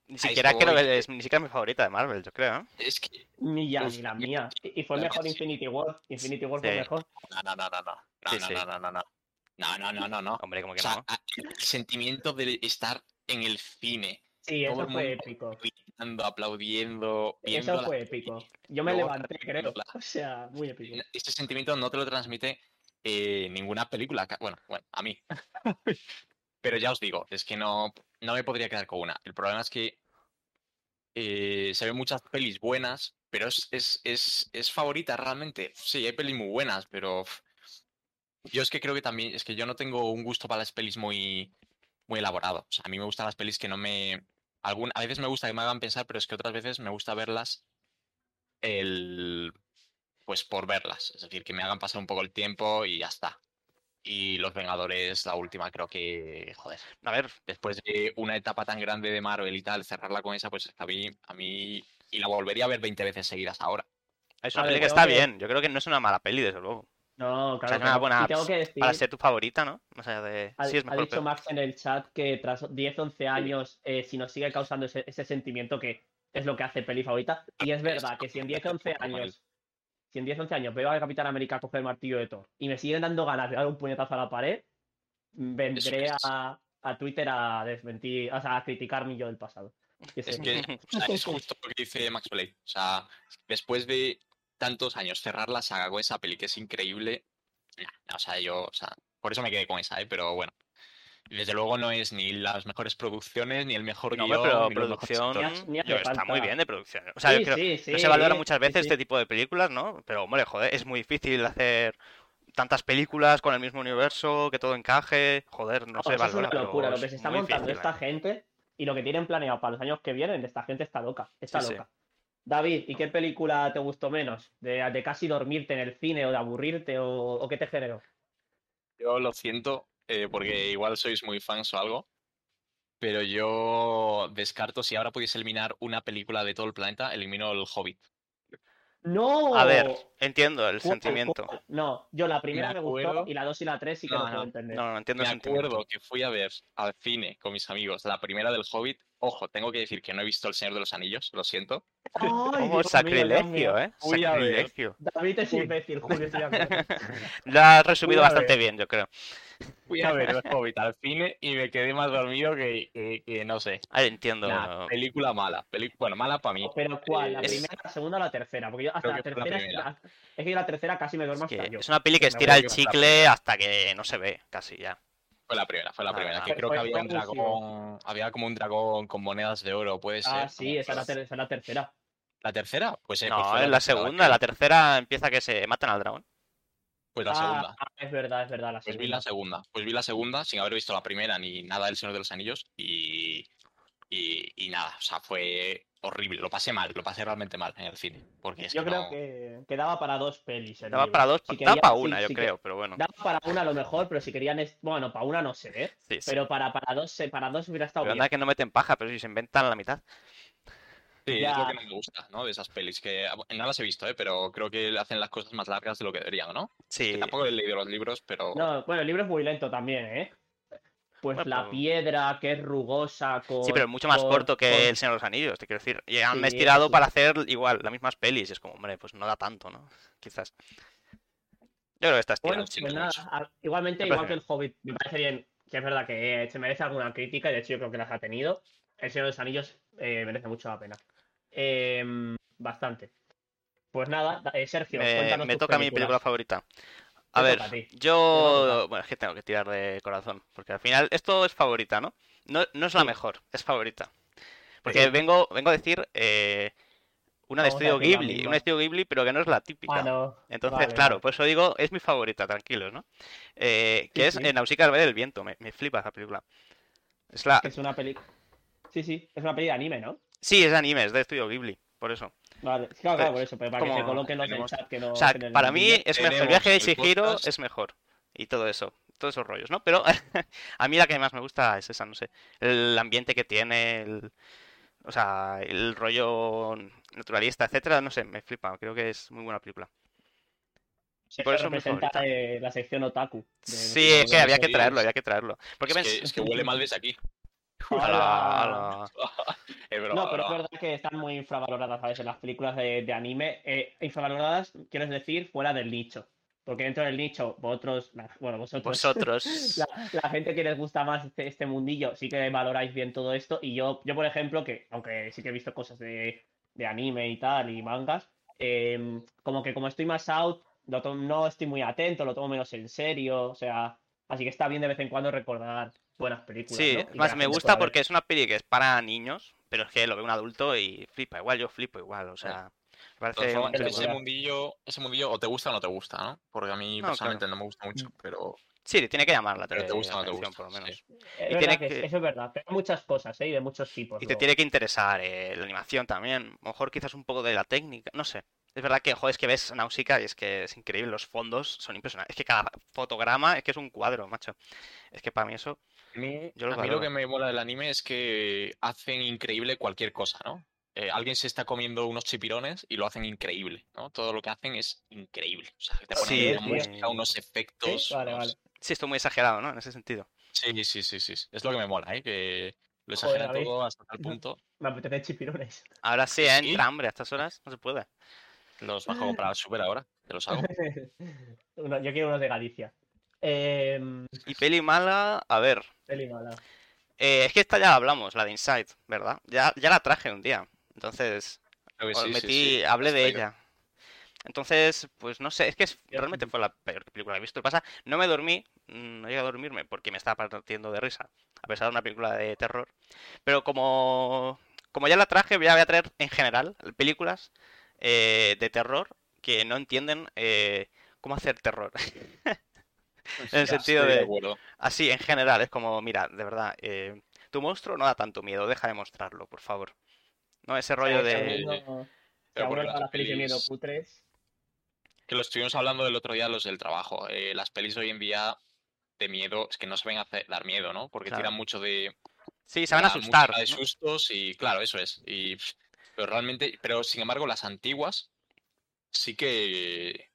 Ni siquiera es ni siquiera mi favorita de Marvel, yo creo. ¿eh? Es que. Ni ya, ni la mía. Y fue mejor Infinity War. Infinity War fue mejor. No, no, no, no, no. No, no, no, no, no, no. No, no, no, no, no. Hombre, como que no. El sentimiento de estar en el cine Sí, eso fue épico. gritando, aplaudiendo, viendo Eso fue épico. Yo me luego levanté, creo. O sea, muy épico. Ese sentimiento no te lo transmite eh, ninguna película. Bueno, bueno, a mí. Pero ya os digo, es que no, no me podría quedar con una. El problema es que eh, se ven muchas pelis buenas, pero es, es, es, es favorita realmente. Sí, hay pelis muy buenas, pero yo es que creo que también, es que yo no tengo un gusto para las pelis muy, muy elaborado. O sea, a mí me gustan las pelis que no me... A veces me gusta que me hagan pensar, pero es que otras veces me gusta verlas el, pues por verlas. Es decir, que me hagan pasar un poco el tiempo y ya está. Y Los Vengadores, la última, creo que, joder, A ver, después de una etapa tan grande de Marvel y tal, cerrarla con esa, pues a mí, a mí, y la volvería a ver 20 veces seguidas ahora. es A una ver, peli que está que- bien. Yo creo que no es una mala peli, desde luego. No, O sea, claro. que una no. buena Y tengo que decir, para ser tu favorita, ¿no? Más allá de. ha, Sí, es ha mejor. dicho pero- Max en el chat que tras 10, 11 años, eh, si nos sigue causando ese, ese sentimiento que es lo que hace peli favorita. Y es verdad que si en 10, 11 años, si en 10, 11 años veo a Capitán América coger el martillo de Thor y me siguen dando ganas de dar un puñetazo a la pared, vendré a, a Twitter a desmentir, o sea, a criticar mi yo del pasado. Es que o sea, es justo lo que dice Max Blade. O sea, después de tantos años cerrar la saga con esa peli que es increíble, nah, o sea, yo, o sea, por eso me quedé con esa, ¿eh? Pero bueno. Desde luego no es ni las mejores producciones, ni el mejor No, guion, pero ni producción. actores. Ni- ni hace yo, está muy bien de producción. O sea, yo creo- sí, no se valora muchas veces sí. este tipo de películas, ¿no? Pero, hombre, joder, es muy difícil hacer tantas películas con el mismo universo, que todo encaje. Joder, no, No, se eso es valora. una locura. Lo que se está montando difícil, esta ¿eh? gente y lo que tienen planeado para los años que vienen, esta gente está loca. Está Sí, sí. loca. David, ¿y qué película te gustó menos? ¿De, casi dormirte en el cine o de aburrirte o, qué te generó? Yo lo siento, eh, porque igual sois muy fans o algo, pero yo descarto, si ahora podéis eliminar una película de todo el planeta, elimino el Hobbit. ¡No! A ver, entiendo el ¿Cuál, sentimiento. No, yo la primera me, Me gustó y la dos y la tres sí que No, no, puedo entender. No, no entiendo Me el sentimiento. acuerdo que fui a ver al cine con mis amigos la primera del Hobbit. Ojo, tengo que decir que no he visto El Señor de los Anillos, lo siento. ¡Ay, Como sacrilegio, mío! ¿eh? Fui a ver. Sacrilegio. David es imbécil, Julio. Lo has resumido bastante bien, yo creo. Fui a ver El Hobbit al cine y me quedé más dormido que, que- que no sé. Ah, entiendo. Nah, película mala. peli- bueno, mala para mí. Pero ¿cuál? ¿La Es- primera, la segunda o la tercera? Porque yo hasta Creo la la tercera. es- que la tercera casi me duermo Es, que hasta yo. es una peli que estira el la chicle hasta que no se ve, casi ya. Fue la primera, fue la Ah, primera. ah. Que creo que había un dragón. Había como un dragón con monedas de oro, puede ser. Ah, sí, esa es la, ter- esa es la tercera. ¿La tercera? Pues, eh, No, pues fue es la tercera segunda. que- La tercera empieza que se matan al dragón. Pues la Ah, segunda. ah, es verdad, es verdad, la Pues vi segunda. la segunda. Pues vi la segunda sin haber visto la primera ni nada del Señor de los Anillos y, y, y nada, o sea, fue horrible. Lo pasé mal, lo pasé realmente mal en el cine. Porque es Yo que creo no- que, que daba para dos pelis. el Daba libro. para dos, Si daba querían- para sí, una, yo que- creo, pero bueno. Daba para una a lo mejor, pero si querían. Bueno, para una no sé, ¿eh? Sí, sí. Pero para, para, dos, para dos hubiera estado Pero bien. anda que no meten paja, pero si se inventan la mitad. Sí, es Ya. lo que no me gusta, ¿no? De esas pelis, que ah, no las he visto, ¿eh? Pero creo que hacen las cosas más largas de lo que deberían, ¿no? Sí. Que tampoco he leído los libros, pero... No, bueno, el libro es muy lento también, ¿eh? Pues Bueno, la pero- piedra, que es rugosa, con. Sí, pero es mucho más con- corto que con- El Señor de los Anillos, te quiero decir. Y han Sí, estirado sí. para hacer igual las mismas pelis. Es como, hombre, pues no da tanto, ¿no? Quizás. Yo creo que está estirado. Bueno, sí, pues nada, igualmente, Me igual que el Hobbit, me parece bien, que es verdad que eh, se merece alguna crítica, y de hecho yo creo que las ha tenido. El Señor de los Anillos eh, merece mucho la pena. Em, bastante. Pues nada, da- eh, Sergio, Me, cuéntanos me tus toca mi películas. película favorita. A ver, a yo. Bueno, es que tengo que tirar de corazón. Porque al final, esto es favorita, ¿no? No, no es la Sí. mejor, es favorita. Porque Sí. vengo, vengo a decir eh, una de Vamos estudio Ghibli. Una de estudio Ghibli, pero que no es la típica. Ah, no. Entonces, Vale, claro, vale. por eso digo, es mi favorita, tranquilos, ¿no? Eh, que Sí, es eh, Nausicaa del viento, me, me flipa esa película. Es la... Es una peli. Sí, sí, es una peli de anime, ¿no? Sí, es de anime, es de estudio Ghibli, por eso. Vale, sí, claro, claro, por eso, pero para que se coloquen los del tenemos- chat que no. O sea, para mí es mejor, el viaje de podcast. es mejor. Y todo eso, todos esos rollos, ¿no? Pero a mí la que más me gusta es esa, no sé. El ambiente que tiene, el... O sea, el rollo naturalista, etcétera, no sé, me flipa. Creo que es muy buena película. Eso por eso representa eh, la sección otaku. de Sí, es que había que traerlo, había que traerlo. Porque es, que, es que huele mal desde aquí. No, pero es verdad que están muy infravaloradas a veces las películas de, de anime. Eh, infravaloradas, quiero decir, fuera del nicho. Porque dentro del nicho, vosotros, la- bueno, vosotros, Vosotros. la, la gente que les gusta más este, este mundillo, sí que valoráis bien todo esto. Y yo, yo por ejemplo, que aunque sí que he visto cosas de, de anime y tal, y mangas, em, como que como estoy más out, lo no estoy muy atento, lo tomo menos en serio. O sea, así que está bien de vez en cuando recordar buenas películas. Sí, más me gusta porque es una peli que es para niños, pero es que lo ve un adulto y flipa igual, yo flipo igual, o sea, parece formas, ese mundillo, ese mundillo o te gusta o no te gusta, ¿no? Porque a mí No, personalmente no me gusta mucho, pero Sí, tiene que llamar la, Pero te te- gusta o no te atención, gusta, por lo menos. sí. Es Y tiene que que- Eso es verdad, pero hay muchas cosas, ¿eh? Y de muchos tipos. Y te tiene que interesar eh, la animación también, a lo mejor quizás un poco de la técnica, no sé. Es verdad que, joder, es que ves Nausicaa y es que es increíble, los fondos son impresionantes. Es que cada fotograma es que es un cuadro, macho. Es que para mí eso, A mí, Yo lo a mí lo valoro. que me mola del anime es que hacen increíble cualquier cosa, ¿no? Eh, alguien se está comiendo unos chipirones y lo hacen increíble, ¿no? Todo lo que hacen es increíble. O sea, que te ponen Sí, una música, unos efectos. Sí, vale, unos- vale. sí, estoy muy exagerado, ¿no? En ese sentido. Sí, sí, sí, sí. Es lo que me mola, ¿eh? Que lo Joder, David. todo hasta tal punto. Me apetece chipirones. Ahora sí, ¿eh? Sí. entra hambre a estas horas, no se puede. Los bajo a comprar super ahora. Te los hago. Uno- yo quiero unos de Galicia. Eh, Y peli mala, a ver. peli mala. eh, es que esta ya la hablamos, la de Inside, ¿verdad? Ya, ya la traje un día. Entonces, sí, sí, metí, hablé de ella. Entonces, pues no sé, es que es- realmente fue la peor película que he visto. Lo que pasa, no me dormí, mm, no llegué a dormirme porque me estaba partiendo de risa, a pesar de una película de terror. Pero como, como ya la traje, voy a traer en general películas eh, de terror que no entienden eh, cómo hacer terror. en el sentido de, así, en general, es como, mira, de verdad, eh, tu monstruo no da tanto miedo, deja de mostrarlo, por favor. No, ese rollo de... Pero las pelis de miedo pelis- putres. Que lo estuvimos hablando el otro día los del trabajo. eh, las pelis hoy en día de miedo es que no saben hacer, dar miedo, ¿no? Porque Claro. tiran mucho de, Sí, se van a la asustar. de sustos y claro, eso es. Y pff, pero realmente, pero sin embargo las antiguas sí que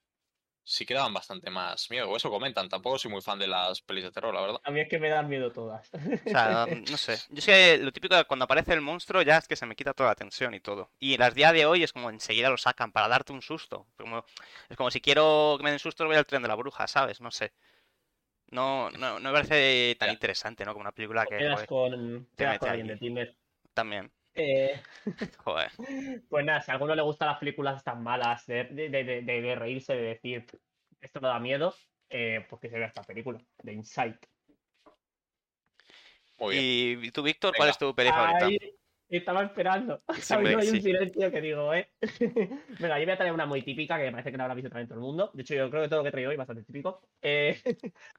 sí que daban bastante más miedo. O eso comentan. Tampoco soy muy fan de las pelis de terror, la verdad. A mí es que me dan miedo todas. O sea, no sé. Yo sé, lo típico de cuando aparece el monstruo ya es que se me quita toda la tensión y todo. Y las día de hoy es como enseguida lo sacan para darte un susto. Como- es como si quiero que me den susto voy al tren de la bruja, ¿sabes? No sé. No, no, no me parece tan Ya. interesante, ¿no? Como una película que quedas joder, con, te quedas con alguien de Tinder. también. Eh, Joder. pues nada, si a alguno le gustan las películas tan malas de, de, de- de- de reírse, de decir esto me da miedo, eh, pues que se vea esta película, de Insight. Muy bien. ¿Y tú, Víctor, cuál es tu peli favorita? Estaba esperando. Siempre- habido ahí un silencio que digo, ¿eh? Venga, yo voy a traer una muy típica que me parece que no habrá visto también todo el mundo. De hecho, yo creo que todo lo que he traído hoy es bastante típico. eh,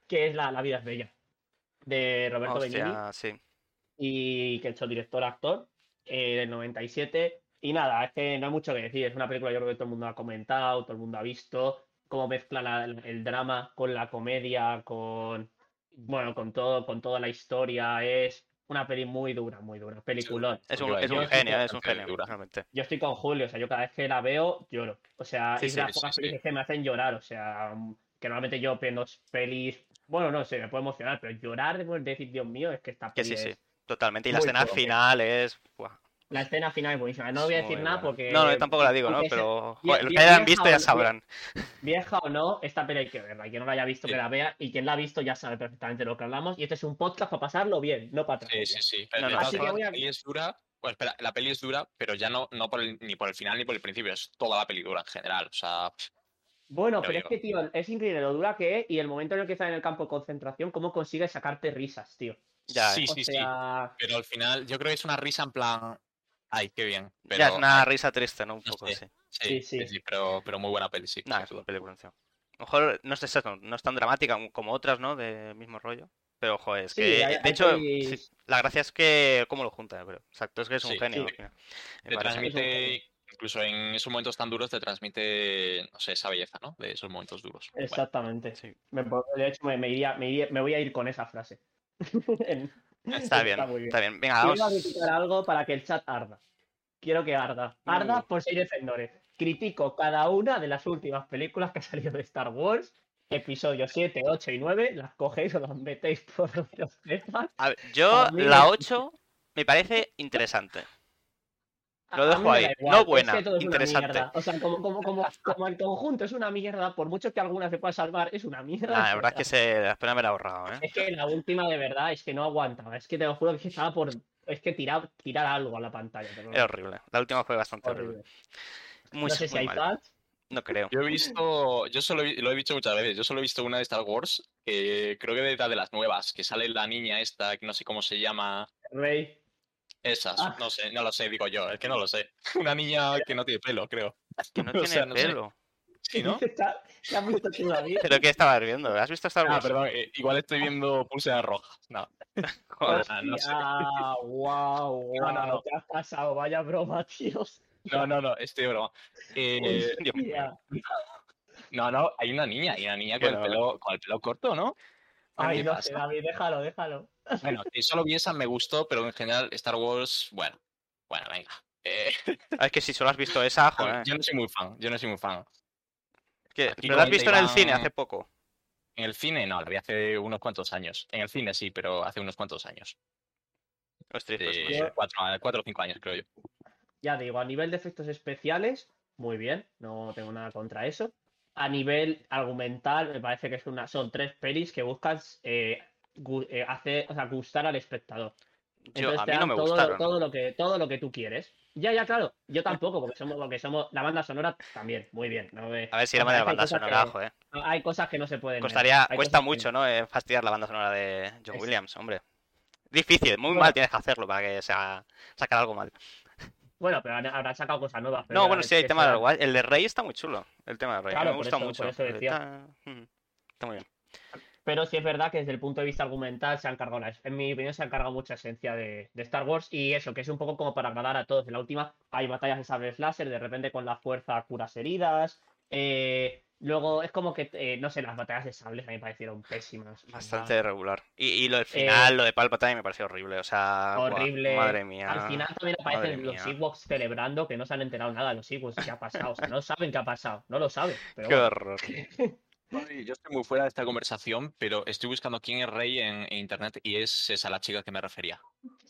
que es la, la vida es bella. De Roberto Benigni. Sí. y que hecho director-actor eh, del 97. Y nada, es que no hay mucho que decir. Es una película, yo creo que todo el mundo ha comentado, todo el mundo ha visto, cómo mezcla la- el drama con la comedia, con bueno, con todo, con toda la historia. Es una peli muy dura, muy dura. Peliculón. Es un, es un genio, es un genio, dura. realmente. Yo estoy con Julio, o sea, yo cada vez que la veo lloro. O sea, Sí, es sí, de las pocas sí. pelis que me hacen llorar. O sea, mm, que normalmente yo viendo pelis. Bueno, no sé, me puedo emocionar, pero llorar de decir, Dios mío, es que esta peli es- Totalmente. Y la muy escena final es. buah, La escena final es buenísima. No voy a decir muy nada buena. porque. No, no, yo tampoco la digo, ¿no? Pero joder, los que hayan visto ya sabrán. Vieja o no, esta peli hay que verla. Quien no la haya visto, Sí. que la vea. Y quien la ha visto ya sabe perfectamente lo que hablamos. Y este es un podcast para pasarlo bien, no para atrás. Sí, sí, sí. Pero No, de no, todas así que formas, voy a- La peli es dura. Bueno, espera, la peli es dura, pero ya no, no por el- ni por el final ni por el principio, es toda la peli dura en general. O sea, Bueno, pero es que, tío, es increíble lo dura que es y el momento en el que está en el campo de concentración, cómo consigue sacarte risas, tío. Ya, sí, sí, sí. sea, Pero al final, yo creo que es una risa en plan. Ay, qué bien. Pero, Ya es una risa triste, ¿no? Un poco sí, sí, sí, sí. sí, pero, pero muy buena peli, sí. Nada, sin es una película. A lo mejor no es, eso, no es tan dramática como otras, ¿no? De mismo rollo. Pero, joder, es Sí, que. hay- de hay hecho, sí, la gracia es que. ¿Cómo lo junta, yo creo? Exacto, es que es un Sí, genio. sí. al final, me Te transmite, incluso en esos momentos tan duros, te transmite, no sé, esa belleza, ¿no? De esos momentos duros. Bueno, exactamente. Sí. Me- de hecho, me, me iría- me iría- me voy a ir con esa frase. En- Está bien, muy está bien. Venga, vamos. a criticar algo para que el chat arda. Quiero que arda. Arda por ser defensores. Critico cada una de las últimas películas que ha salido de Star Wars. Episodios 7, 8 y 9. Las cogéis o las metéis por donde os sepan. A ver, yo, la es- 8 me parece interesante. Lo dejo ahí. No es que buena, es interesante. O sea, como, como, como, como el conjunto es una mierda, por mucho que alguna se pueda salvar, es una mierda. Nah, la verdad es que se las pena haber ahorrado, ¿eh? Es que la última de verdad es que no aguantaba. Es que te lo juro que estaba por. Es que tirar, tirar algo a la pantalla. pero Era horrible. La última fue bastante horrible. horrible. Muy, no sé si hay fans. No creo. Yo he visto, yo solo he- lo he visto muchas veces, yo solo he visto una de Star Wars, que creo que de, la de las nuevas, que sale la niña esta, que no sé cómo se llama, Rey. Esas, Ah. no sé, no lo sé, digo yo, es que no lo sé. Una niña que no tiene pelo, creo. Que no O tiene sea, no sé. pelo. Sí, ¿no? Está- ¿Qué has visto? ¿Pero qué estabas viendo? ¿Has visto Star Ah, perdón, eh, igual estoy viendo pulseras rojas. No, Joder. ah, no sé. Ah, wow, No, no, wow. no. Te has pasado, vaya broma, tío. No, no, no, estoy de broma. Eh, Dios mío. Hostia. no, no, hay una niña, hay una niña con, el pelo, con el pelo corto, ¿no? Ay, ¿Qué no pasa? sé, David, déjalo, déjalo. Bueno, si solo vi esa me gustó, pero en general Star Wars, bueno, bueno, venga. Eh, Ah, Es que si solo has visto esa, joder. yo no soy muy fan, yo no soy muy fan. ¿No la has visto en el cine hace poco? En el cine no, la vi hace unos cuantos años. En el cine sí, pero hace unos cuantos años. Ostras, pues cuatro, cuatro o cinco años, creo yo. Ya digo, a nivel de efectos especiales, muy bien, no tengo nada contra eso. A nivel argumental, me parece que es una, son tres pelis que buscan eh, gu- eh, hacer, o sea, gustar al espectador. Yo, Entonces a te mí no me todo, lo- gustaron. todo lo que todo lo que tú quieres. Ya, ya, claro. Yo tampoco, porque somos porque somos la banda sonora también, muy bien. no me- A ver si la banda sonora, que- joder. Hay cosas que no se pueden. Costaría, cuesta que mucho, ¿no? Eh, fastidiar la banda sonora de John Es- Williams, hombre. Difícil, muy Bueno. mal tienes que hacerlo para que sea sacar algo mal. Bueno, pero habrán sacado cosas nuevas. pero No, bueno, sí, hay tema de será- guay. El de Rey está muy chulo. El tema de Rey. Claro, me gusta eso- mucho. eso decía. Está muy bien. Pero sí es verdad que desde el punto de vista argumental se han cargado, en mi opinión, se han cargado mucha esencia de, de Star Wars y eso, que es un poco como para agradar a todos. En la última hay batallas de sables láser, de repente con la fuerza curas heridas. eh, luego es como que, eh, no sé, las batallas de sables a mí me parecieron pésimas. Bastante regular. Y, y lo del final, lo de Palpatine me pareció horrible. O sea, Eh, horrible. madre mía. Al final también aparecen los. Ewoks celebrando que no se han enterado nada de los Ewoks, qué ha pasado. O sea, no saben qué ha pasado, no lo saben. Pero Qué bueno. horror. Ay, Yo estoy muy fuera de esta conversación, pero estoy buscando quién es Rey en, en internet y es esa la chica que me refería.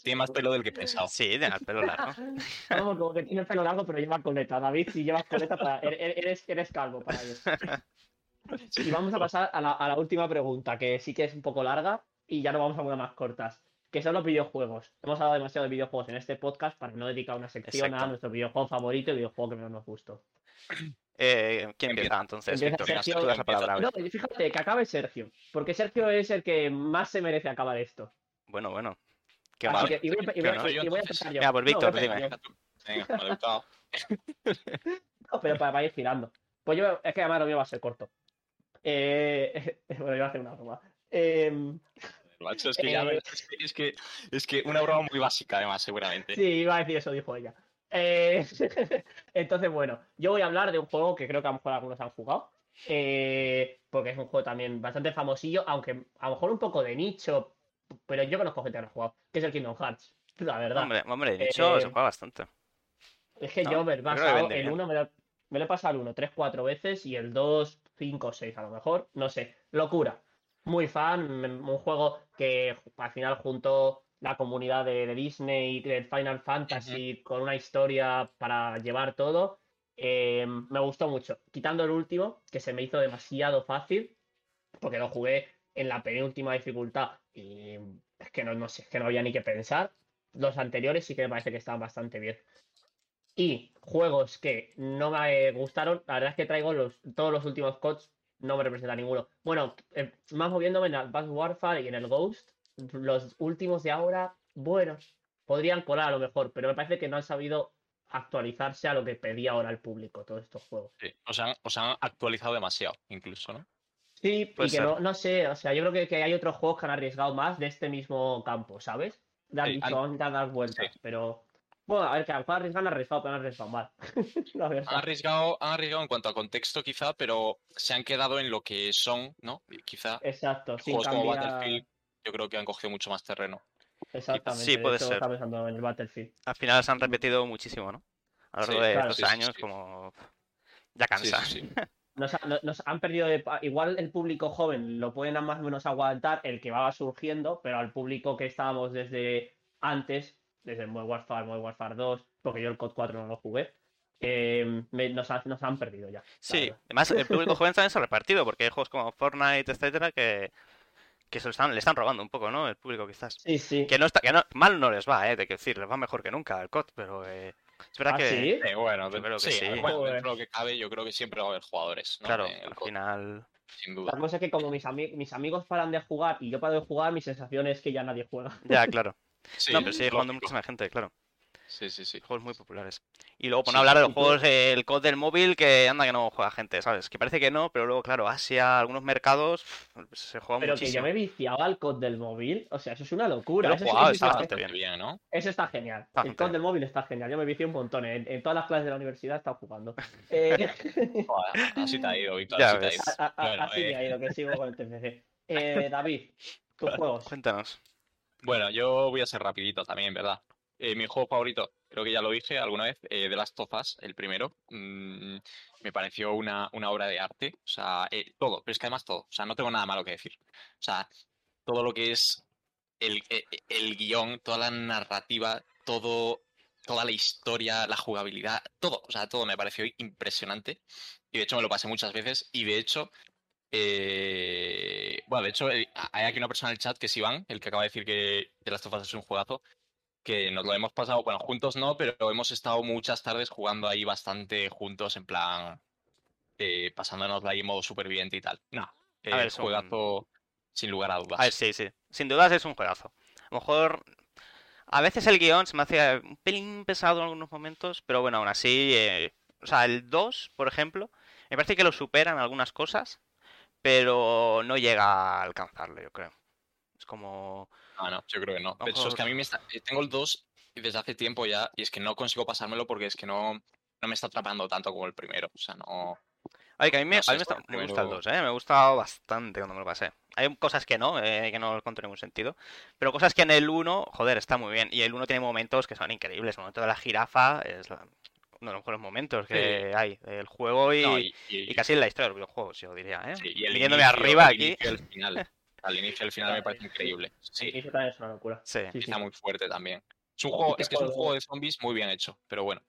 Tiene más pelo del que he pensado. Sí, tiene el pelo largo. Vamos, como que tiene el pelo largo, pero lleva coleta. David, si llevas coleta, para... er- er- eres, eres calvo para ellos. Y vamos a pasar a la, a la última pregunta, que sí que es un poco larga y ya no vamos a una más cortas, que son los videojuegos. Hemos hablado demasiado de videojuegos en este podcast para no dedicar una sección Exacto. a nuestro videojuego favorito y videojuego que menos nos gustó. Eh, ¿Quién empieza entonces, Empieza Víctor? Sergio. Tú das la palabra. a ver. No, fíjate, que acabe Sergio, porque Sergio es el que más se merece acabar esto. Bueno, bueno. Qué Así mal. que, y voy, a- y voy a- no, y voy empezar yo. Venga, pues, No, Víctor, voy dime. yo. Venga, ha gustado. No, pero para, para ir girando. Pues yo, es que además lo mío va a ser corto. Eh, bueno, iba a hacer una broma. Em, Macho, es que ya Eh, ves, es que, es que es que una broma muy básica, además, seguramente. sí, iba a decir eso, dijo ella. Eh, entonces, bueno, yo voy a hablar de un juego que creo que a lo mejor algunos han jugado. eh, porque es un juego también bastante famosillo, aunque a lo mejor un poco de nicho, pero yo conozco gente que lo ha jugado, que es el Kingdom Hearts. La verdad. Hombre, hombre, de hecho, Eh, se juega bastante. Es que ¿no? yo me he pasado el bien. 1, me lo, me lo he pasado el 1 3, 4 veces y el 2, 5, 6 a lo mejor. No sé, locura. Muy fan, un juego que al final juntó la comunidad de, de Disney y del Final Fantasy con una historia para llevar todo. Eh, me gustó mucho. Quitando el último, que se me hizo demasiado fácil, porque lo jugué en la penúltima dificultad y es que no, no sé, es que no había ni que pensar. Los anteriores sí que me parece que estaban bastante bien. Y juegos que no me gustaron, la verdad es que traigo los, todos los últimos codes, no me representa ninguno. Bueno, eh, más moviéndome en el Advanced Warfare y en el Ghost, los últimos de ahora, bueno, podrían colar a lo mejor, pero me parece que no han sabido actualizarse a lo que pedía ahora el público, todos estos juegos. Sí, os, han, os han actualizado demasiado, incluso, ¿no? Sí, Puede y que no, no sé, o sea, yo creo que, que hay otros juegos que han arriesgado más de este mismo campo, ¿sabes? Han Sí, dicho, han- intentar dar vueltas, pero bueno, a ver, que a lo mejor arriesgan, han arriesgado, pero han arriesgado mal. Verdad. Han arriesgado, han arriesgado en cuanto a contexto, quizá, pero se han quedado en lo que son, ¿no? Quizá Exacto, sin juegos como. Battlefield, yo creo que han cogido mucho más terreno. Exactamente. Sí, de puede hecho, ser. estaba pensando en el Battlefield. Al final se han repetido muchísimo, ¿no? A lo largo Sí, de claro, los sí, años, sí. como. Ya cansa. sí, sí. Nos, ha- no- nos han perdido de pa- igual el público joven lo pueden más o menos aguantar el que va surgiendo, pero al público que estábamos desde antes, desde Modern Warfare, Modern Warfare 2, porque yo el COD 4 no lo jugué, eh, me- nos, ha- nos han perdido ya. Sí, además el público joven también se ha repartido, porque hay juegos como Fortnite, etcétera, que, que se lo están, le están robando un poco, ¿no? El público quizás. Sí, sí. Que no está, que no, mal no les va, eh, de que decir, les va mejor que nunca el COD, pero eh, es verdad ¿Ah, que, sí? Eh, bueno, Yo creo que sí, sí. bueno, Joder. dentro de lo que cabe, yo creo que siempre va a haber jugadores, ¿no? claro, al COD, final, sin La duda. cosa es que como mis, ami- mis amigos paran de jugar y yo paro de jugar, mi sensación es que ya nadie juega. ya, claro. Sí, no, pero sigue jugando muchísima gente, claro. Sí, sí, sí. Juegos muy populares. Y luego por Sí, no hablar de los juegos, eh, el COD del móvil, que anda que no juega gente, ¿sabes? Que parece que no, pero luego, claro, Asia, algunos mercados, pff, se juega Pero que yo muchísimo. me viciaba al COD del móvil. O sea, eso es una locura. lo Eso jugado, está está- bastante bien. bien, ¿no? Eso está genial. Está el COD del móvil está genial. Yo me vicié un montón. En, en todas las clases de la universidad he estado jugando. Eh, Joder, así te ha ido, Víctor. Ya así te ha ido. a- a- Bueno, así me eh, ha ido, que sigo con el TFC. Eh, David, tus juegos. Cuéntanos. Bueno, yo voy a ser rapidito también, ¿verdad? Eh, mi juego favorito, creo que ya lo dije alguna vez, eh, The Last of el primero. mm, me pareció una, una obra de arte. O sea, eh, todo, pero es que además todo. O sea, no tengo nada malo que decir. O sea, todo lo que es el, e- e- el guion, toda la narrativa, todo, toda la historia, la jugabilidad, todo. O sea, todo me pareció impresionante. Y de hecho me lo pasé muchas veces. Y de hecho, eh, bueno, de hecho, hay aquí una persona en el chat que es Iván, el que acaba de decir que The Last of Us es un juegazo, que nos lo hemos pasado, bueno, juntos no, pero hemos estado muchas tardes jugando ahí bastante juntos, en plan, eh, pasándonos ahí en modo superviviente y tal. No, eh, ver, son- juegazo sin lugar a dudas. A ver, sí, sí. Sin dudas es un juegazo. A lo mejor. A veces el guion se me hace un pelín pesado en algunos momentos, pero bueno, aún así. eh, O sea, el 2, por ejemplo, me parece que lo superan algunas cosas, pero no llega a alcanzarlo, yo creo. Es como. Ah, no, yo creo que no. De hecho, es que a mí me está... eh, Tengo el 2 desde hace tiempo ya y es que no consigo pasármelo porque es que no, no me está atrapando tanto como el primero. O sea, no... Ay, que a mí me, No sé, a mí me, está- gusta el primero- 2, ¿eh? Me ha gustado bastante cuando me lo pasé. Hay cosas que no, eh, que no encuentro ningún sentido. Pero cosas que en el 1, joder, está muy bien. Y el 1 tiene momentos que son increíbles. El momento de la jirafa es la- uno de los mejores momentos que hay del juego y, no, y, y y- casi en la historia de los videojuegos, yo diría, ¿eh? sí, y el Viniéndome inicio- arriba el aquí. el final. Al inicio y el final me parece increíble. Sí, Eso también es una locura. Sí. Sí, sí. está muy fuerte también. Es un ¿Y juego, es que es un juego? de zombies muy bien hecho, pero bueno.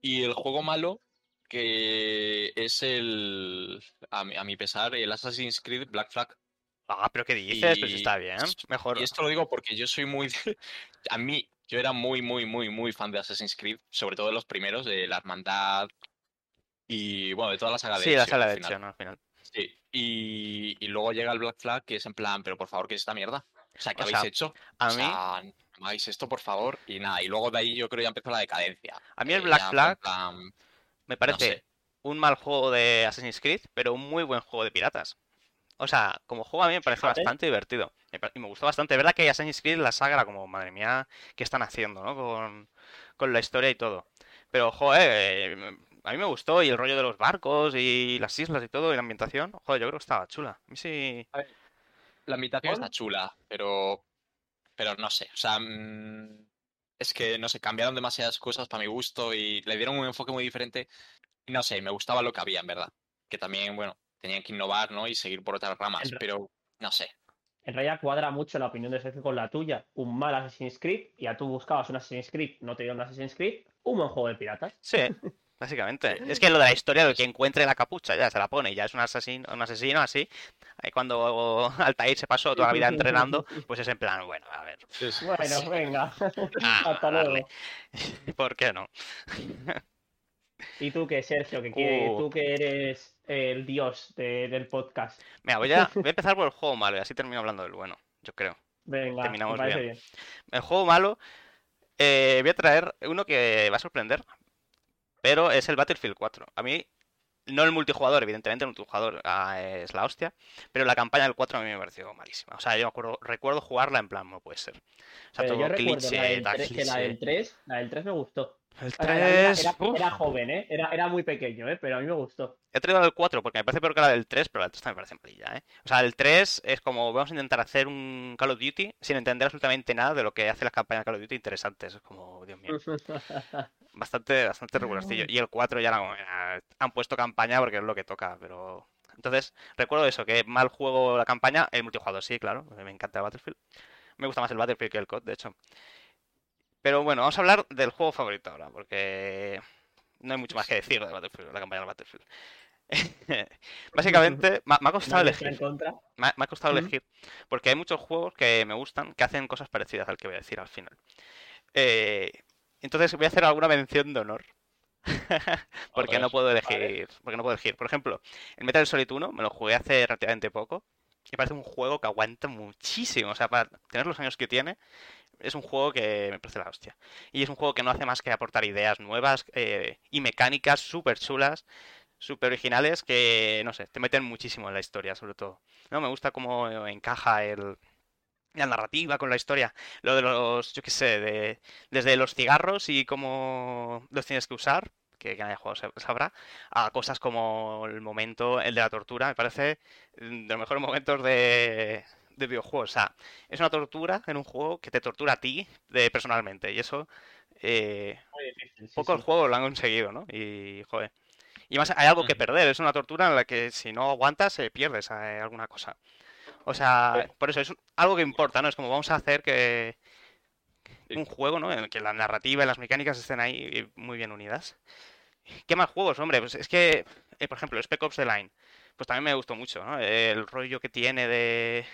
Y el juego malo, que es el, a mi, a mi pesar, el Assassin's Creed Black Flag. Ah, pero ¿qué dices? Pues Y- está bien. Mejor. Y esto lo digo porque yo soy muy... A mí, yo era muy, muy, muy, muy fan de Assassin's Creed, sobre todo de los primeros, de la Hermandad y, bueno, de toda la saga de Sí, la Ezio, al de final. acción al final. Sí, y, y luego llega el Black Flag, que es en plan, pero por favor, ¿qué es esta mierda? O sea, ¿qué O habéis sea, hecho? A o mí, sea, no hagáis esto, por favor. Y nada, y luego de ahí yo creo ya empezó la decadencia. a mí el Eh, Black ya Flag plan, me no parece sé. un mal juego de Assassin's Creed, pero un muy buen juego de piratas. O sea, como juego a mí me parece bastante divertido. Y me gustó bastante. Es verdad que Assassin's Creed, la saga, era como, madre mía, ¿qué están haciendo, no? Con, con la historia y todo. Pero, joder, eh, a mí me gustó. Y el rollo de los barcos y las islas y todo, y la ambientación, joder, yo creo que estaba chula. A mí sí. La ambientación está chula, pero, pero no sé, o sea, mm, es que, no sé, cambiaron demasiadas cosas para mi gusto y le dieron un enfoque muy diferente. No sé, me gustaba lo que había, en verdad. Que también, bueno, tenían que innovar, ¿no? Y seguir por otras ramas, En pero no sé. En realidad cuadra mucho la opinión de Sergio con la tuya. Un mal Assassin's Creed, y ya tú buscabas un Assassin's Creed, no te dieron un Assassin's Creed, un buen juego de piratas. Sí, básicamente. Es que lo de la historia, de que encuentre la capucha, ya se la pone, y ya es un asesino, un asesino así. Ahí cuando Altair se pasó toda la vida entrenando, pues es en plan, bueno, a ver, Bueno, venga. ah, Hasta darle. luego. ¿Por qué no? ¿Y tú qué, Sergio? Que, que- Uh. tú que eres el dios de- del podcast. Mira, voy a, voy a empezar por el juego malo y así termino hablando del bueno, yo creo. Venga, Terminamos me parece bien. bien. El juego malo, eh, voy a traer uno que va a sorprender, pero es el Battlefield 4. A mí, no el multijugador, evidentemente el multijugador ah, es la hostia, pero la campaña del 4 a mí me pareció malísima. O sea, yo acuerdo, recuerdo jugarla en plan, no puede ser. O sea, todo yo recuerdo la cliché, del, tal tre- que la del cliché. 3, la del 3 me gustó. El Ahora, era, 3, era- uf. era joven, ¿eh? Era, era muy pequeño, ¿eh? Pero a mí me gustó. He traído el 4 porque me parece peor que la del 3, pero la del 3 también me parece malilla, ¿eh? O sea, el 3 es como vamos a intentar hacer un Call of Duty sin entender absolutamente nada de lo que hace las campañas de Call of Duty interesantes. Es como, Dios mío, bastante, bastante regularcillo. Y el 4 ya "Ah, han puesto campaña porque es lo que toca, pero... Entonces, recuerdo eso, que mal juego la campaña, el multijugador sí, claro, me encanta el Battlefield. Me gusta más el Battlefield que el COD, de hecho. Pero bueno, vamos a hablar del juego favorito ahora, porque no hay mucho más que decir de Battlefield, la campaña del Battlefield. Básicamente, me ha- costado elegir. contra. Me ha, costado elegir. Porque hay muchos juegos que me gustan que hacen cosas parecidas al que voy a decir al final. Eh, entonces voy a hacer alguna mención de honor. porque no puedo elegir. Porque no puedo elegir. Por ejemplo, el Metal Solid 1 me lo jugué hace relativamente poco. me parece un juego que aguanta muchísimo. O sea, para tener los años que tiene, es un juego que me parece la hostia. Y es un juego que no hace más que aportar ideas nuevas eh, y mecánicas súper chulas, súper originales, que, no sé, te meten muchísimo en la historia, sobre todo. No, me gusta cómo encaja el, la narrativa con la historia. Lo de los, yo qué sé, de, desde los cigarros y cómo los tienes que usar, que quien haya jugado sabrá, a cosas como el momento, el de la tortura, me parece mm, de los mejores momentos de, de videojuegos. O sea, es una tortura en un juego que te tortura a ti de, personalmente. Y eso, eh, Muy difícil. sí, pocos sí. juegos lo han conseguido, ¿no? Y, joder. Y más hay algo que perder, es una tortura en la que si no aguantas, eh, pierdes eh, alguna cosa. O sea, por eso es algo que importa, ¿no? Es como vamos a hacer que Sí. un juego, ¿no? En el que la narrativa y las mecánicas estén ahí muy bien unidas. ¿Qué más juegos, hombre? Pues es que, eh, por ejemplo, Spec Ops The Line, pues también me gustó mucho, ¿no? El rollo que tiene de...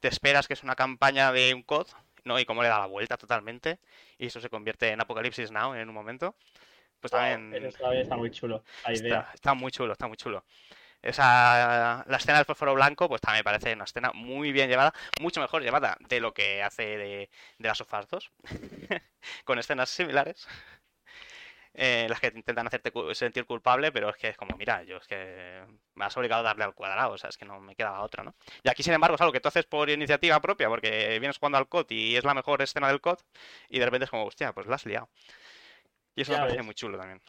Te esperas que es una campaña de un COD, ¿no? Y cómo le da la vuelta totalmente, y eso se convierte en Apocalipsis Now en un momento. Pues también... Eso todavía está muy chulo, la idea. Está, está muy chulo, está muy chulo. Esa, la escena del fósforo blanco, pues también me parece una escena muy bien llevada, mucho mejor llevada de lo que hace de, de las sofás 2, con escenas similares, eh, las que te intentan hacerte cu- sentir culpable, pero es que es como, mira, yo es que me has obligado a darle al cuadrado, o sea, es que no me quedaba otra, ¿no? Y aquí, sin embargo, es algo que tú haces por iniciativa propia, porque vienes jugando al COD y es la mejor escena del COD, y de repente es como, hostia, pues la has liado. Y eso Ya me parece muy chulo también.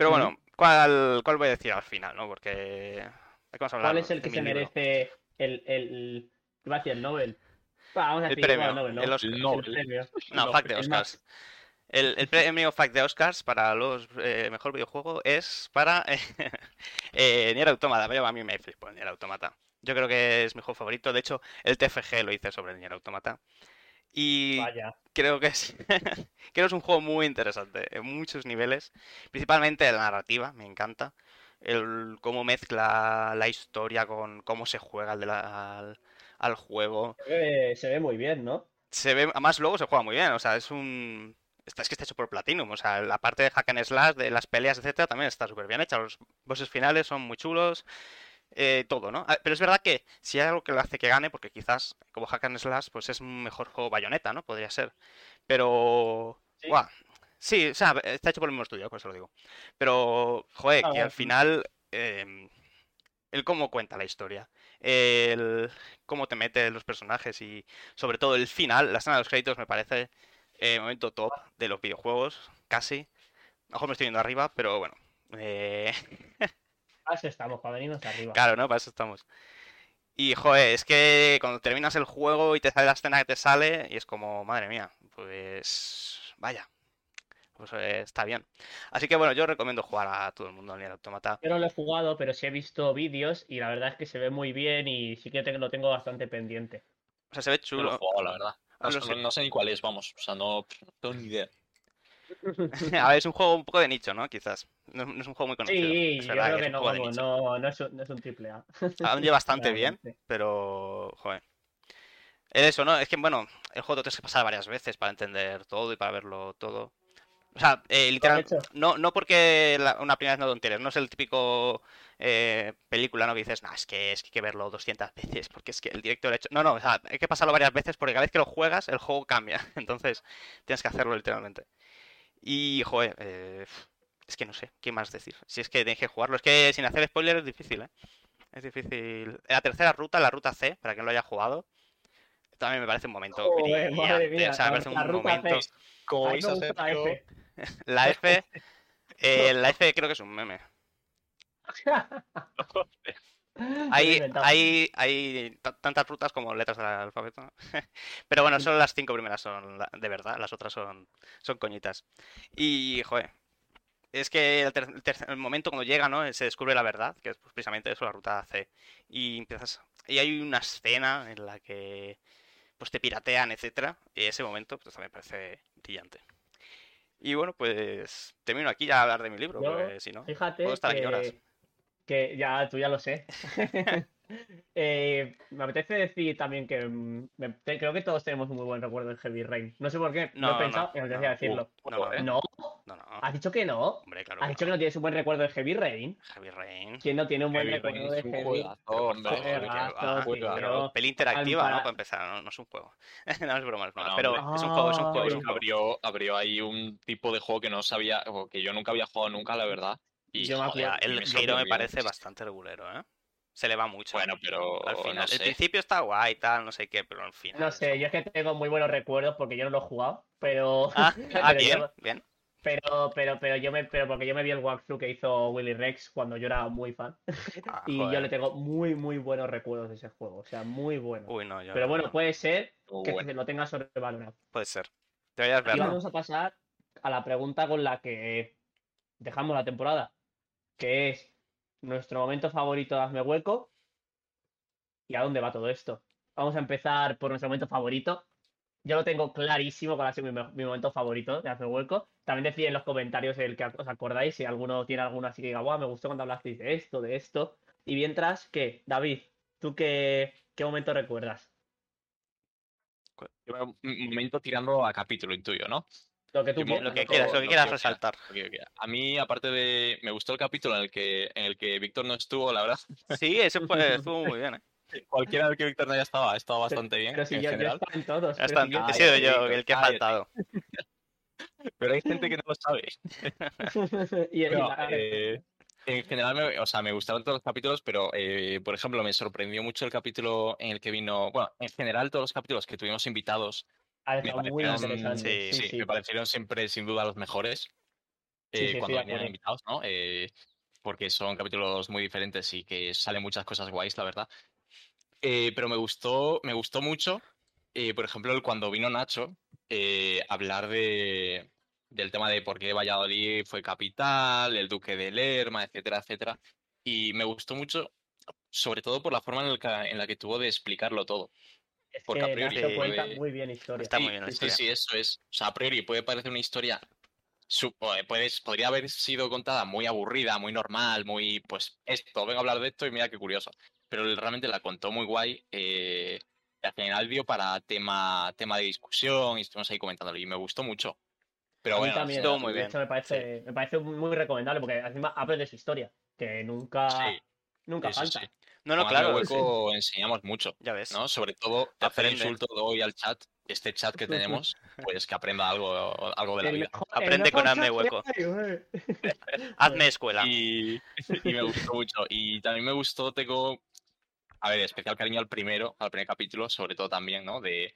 Pero bueno, ¿cuál, ¿cuál voy a decir al final, no? Porque hay que vamos a hablar ¿Cuál es el que se libro. merece el, el, decir el Nobel? Va, vamos a El decir premio, igual, Nobel, ¿no? el Oscar. Nobel. premio. No, No, Fact de Oscars. El, el premio Fact de Oscars para los eh, mejor videojuego es para eh, Nier Automata. Pero a mí me flipo el Nier Automata. Yo creo que es mi juego favorito. De hecho, el TFG lo hice sobre Nier Automata. Y Vaya. creo que es, creo que es un juego muy interesante en muchos niveles, principalmente la narrativa, me encanta, el cómo mezcla la historia con cómo se juega al, de la- al, al juego. Se ve, se ve muy bien, ¿no? Se ve, además luego se juega muy bien, o sea, es un... Es que está hecho por Platinum, o sea, la parte de hack and slash, de las peleas, etcétera, también está súper bien hecha. Los bosses finales son muy chulos, eh, todo, ¿no? Ah, Pero es verdad que si hay algo que lo hace que gane, porque quizás como hack and slash, pues es un mejor juego Bayonetta, ¿no? Podría ser. Pero... Sí. Sí, o sea, está hecho por el mismo estudio, por eso lo digo. Pero, joder, Ah, que al final... em, el cómo cuenta la historia, el cómo te mete los personajes y sobre todo el final, la escena de los créditos me parece el momento top de los videojuegos, casi. Mejor me estoy viendo arriba, pero bueno. eh, Para eso estamos, para venirnos arriba. claro, ¿no? Para eso estamos. Y, joder, es que cuando terminas el juego y te sale la escena que te sale, y es como, madre mía, pues vaya, pues eh, está bien. Así que bueno, yo recomiendo jugar a todo el mundo al Nier Automata. Yo no lo he jugado, pero sí he visto vídeos y la verdad es que se ve muy bien y sí que te- lo tengo bastante pendiente. O sea, se ve Yo no lo he chulo. jugado, la verdad. No, Lo sé- sé. no sé ni cuál es, vamos. O sea, no, no tengo ni idea. A ver, es un juego un poco de nicho, ¿no? Quizás. No, no es un juego muy conocido. Sí, Es yo creo que es no, vamos, no, no, es un, no es un triple A. Aún lleva bastante bien, pero, joder. Es eso, ¿no? Es que, bueno, el juego lo tienes que pasar varias veces para entender todo y para verlo todo. O sea, eh, literal, hecho. no, no porque la- una primera vez no lo entiendes, no es el típico eh, película, ¿no? Que dices, no, es que, es que hay que verlo 200 veces, porque es que el director ha hecho... No, no, o sea, hay que pasarlo varias veces porque cada vez que lo juegas, el juego cambia. Entonces, tienes que hacerlo literalmente. Y, joder, eh, es que no sé, ¿qué más decir? Si es que tienes que jugarlo. Es que sin hacer spoiler es difícil, ¿eh? Es difícil. La tercera ruta, la ruta C, para quien lo haya jugado, también me parece un momento Joder, madre mía, O sea, me parece un momento... Como hacer la F. La F... eh, la F creo que es un meme. Hay, hay, hay ta- tantas rutas como letras del alfabeto. Pero bueno, solo las cinco primeras son de verdad, las otras son, son coñitas. Y, joder, es que el, ter- el momento cuando llega, ¿no? Se descubre la verdad, que es pues, precisamente eso, la ruta C. Y empiezas. Y hay una escena en la que pues te piratean, etcétera. Y ese momento, pues también parece brillante. Y bueno, pues termino aquí ya a hablar de mi libro, Yo, porque si no. Fíjate Puedo estar aquí horas. Que, ya tú ya lo sé. Eh, me apetece decir también que mm, me- te- creo que todos tenemos un muy buen recuerdo de Heavy Rain. No sé por qué, no, No, he pensado no, me apetecía no. decirlo. No, no, ¿eh? No, no? No, no. ¿Has dicho que no? Hombre, claro. ¿Has que dicho que no tienes un buen recuerdo de Heavy Rain? Heavy Rain. ¿Quién no tiene un buen Heavy Rain recuerdo de es un Heavy? hombre, Pero, peli interactiva, ¿no? Para- empezar, no, no es un juego. no es broma, es broma. No, pero es un juego, es un juego, es un juego. abrió, abrió ahí un tipo de juego que no sabía, o que yo nunca había jugado nunca, la verdad. Y, Yo me joder, Ya, acuerdo. el me giro me parece bastante regulero, ¿eh? Se le va mucho. Bueno, pero al final. no El principio está guay, tal, no sé qué, pero al final. No sé, yo es que tengo muy buenos recuerdos porque yo no lo he jugado, pero... Ah, ah, pero bien, yo- bien. Pero, pero, pero yo me, pero porque yo me vi el walkthrough que hizo Willy Rex cuando yo era muy fan. Ah, Y yo le tengo muy, muy buenos recuerdos de ese juego. O sea, muy buenos. Uy, no, yo Pero no- bueno, puede ser Muy que bueno. lo tenga sobrevalorado. puede ser. Deberías Y verlo. vamos a pasar a la pregunta con la que dejamos la temporada, que es nuestro momento favorito de Hazme Hueco y a dónde va todo esto. Vamos a empezar por nuestro momento favorito. Yo lo tengo clarísimo cuál ha sido mi, me- mi momento favorito de Hazme Hueco. También decid en los comentarios el que os acordáis, si alguno tiene alguno así que diga, guau, me gustó cuando hablasteis de esto, de esto. Y mientras, ¿qué? David, ¿tú qué, qué momento recuerdas? Un momento tirando a capítulo intuyo, ¿no? Lo que tú quieras. Lo que quieras, todo. lo que lo quieras que quiera. resaltar. A mí, aparte de. Me gustó el capítulo en el que, en el que Víctor no estuvo, la verdad. Sí, ese fue, estuvo muy bien, ¿eh? Cualquiera del que Víctor no haya estado ha estado bastante bien. Pero si en general. todos. Ya pero está, si yo- he sido yo el que ha cállate. faltado. Pero hay gente que no lo sabe. y el- No, la- eh, en general, me, o sea, me gustaron todos los capítulos, pero, eh, por ejemplo, me sorprendió mucho el capítulo en el que vino. Bueno, en general, todos los capítulos que tuvimos invitados, ha me estado muy parecieron, interesante. sí, sí, me parecieron siempre, sin duda, los mejores. Eh, cuando venían invitados, ¿no? Eh, porque son capítulos muy diferentes y que salen muchas cosas guays, la verdad. Eh, pero me gustó, me gustó mucho, eh, por ejemplo, cuando vino Nacho, eh, hablar de, del tema de por qué Valladolid fue capital, el duque de Lerma, etcétera, etcétera. Y me gustó mucho, sobre todo por la forma en, el que- en la que tuvo de explicarlo todo. Es porque a que priori Nacho cuenta puede- muy bien historia. Está Sí, muy bien la sí, historia. sí, eso es. O sea, a priori puede parecer una historia. su- eh, puedes- podría haber sido contada muy aburrida, muy normal, muy. Pues esto, vengo a hablar de esto y mira qué curioso. Pero realmente la contó muy guay. eh, y al final dio para tema, tema de discusión y estuvimos ahí comentándolo. Y me gustó mucho. Pero a mí bueno, también. estuvo de muy bien, hecho, me parece, me parece muy recomendable porque encima aprendes historia, que nunca, sí, nunca eso falta. No, no, claro. Hueco enseñamos mucho. Ya ves. ¿no? Sobre todo, Te hacer aprende. insulto hoy al chat, este chat que tenemos, pues que aprenda algo, algo de la El vida. Aprende con Hazme Hueco. Hazme escuela. Y, y me gustó mucho. Y también me gustó, tengo, a ver, especial cariño al primero, al primer capítulo, sobre todo también, ¿no? De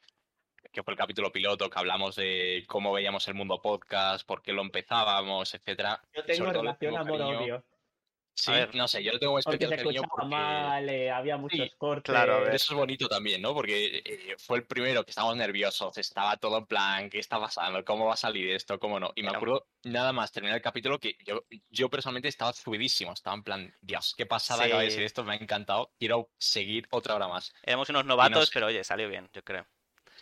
que fue el capítulo piloto, que hablamos de cómo veíamos el mundo podcast, por qué lo empezábamos, etcétera. Yo tengo Sobre relación amor-odio. Sí, ver. no sé, yo le tengo Porque especial cariño porque... mal, eh, había muchos cortes. claro, Pero eso es bonito también, ¿no? Porque eh, fue el primero que estábamos nerviosos, estaba todo en plan, ¿qué está pasando? ¿Cómo va a salir esto? ¿Cómo no? Y me acuerdo nada más terminar el capítulo que yo, yo personalmente estaba subidísimo, estaba en plan, Dios, qué pasada acaba de Sí. ser esto, me ha encantado, quiero seguir otra hora más. Éramos unos novatos, pero oye, salió bien, yo creo.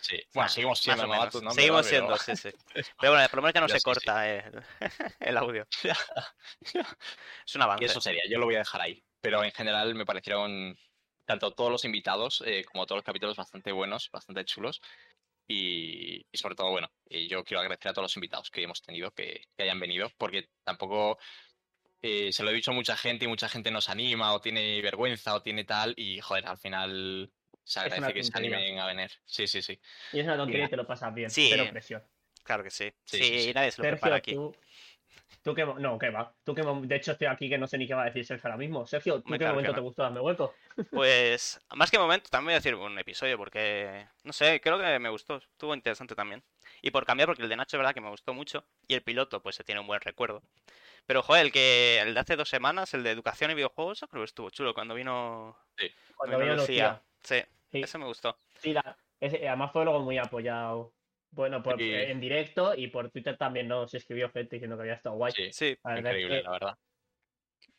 Sí, bueno, seguimos siendo novatos, ¿no? Seguimos siendo, sí, sí. Pero bueno, por lo menos ya no Yo se sí, sí. corta el, el audio. Es un avance. Y eso sería, yo lo voy a dejar ahí. Pero en general me parecieron tanto todos los invitados eh, como todos los capítulos bastante buenos, bastante chulos. Y, y sobre todo, bueno, yo quiero agradecer a todos los invitados que hemos tenido que, que hayan venido, porque tampoco eh, se lo he dicho a mucha gente y mucha gente nos anima o tiene vergüenza o tiene tal. Y joder, al final se agradece que se animen a venir. Sí, sí, sí. Y es una tontería y te lo pasas bien. Sí. Pero presión. Claro que sí. Sí, Sí, sí, sí. nadie se lo Sergio, prepara aquí. tú. Tú mo- no, qué va. Tú mo- de hecho, estoy aquí que no sé ni qué va a decir Sergio ahora mismo. Sergio, ¿tú qué claro que momento te gustó darme hueco? Pues, más que momento, también voy a decir un episodio porque, no sé, creo que me gustó, estuvo interesante también. Y por cambiar, porque el de Nacho es verdad que me gustó mucho y el piloto, pues se tiene un buen recuerdo. Pero, joder, el que, el de hace dos semanas, el de educación y videojuegos, creo que estuvo chulo cuando vino, Cuando vino vino Lucía. Sí, Sí. ese me gustó. Sí, la- ese- además fue luego muy apoyado. Bueno, por, Sí. en directo y por Twitter también nos escribió gente diciendo que había estado guay. Sí, Sí, La verdad es increíble, que- la verdad.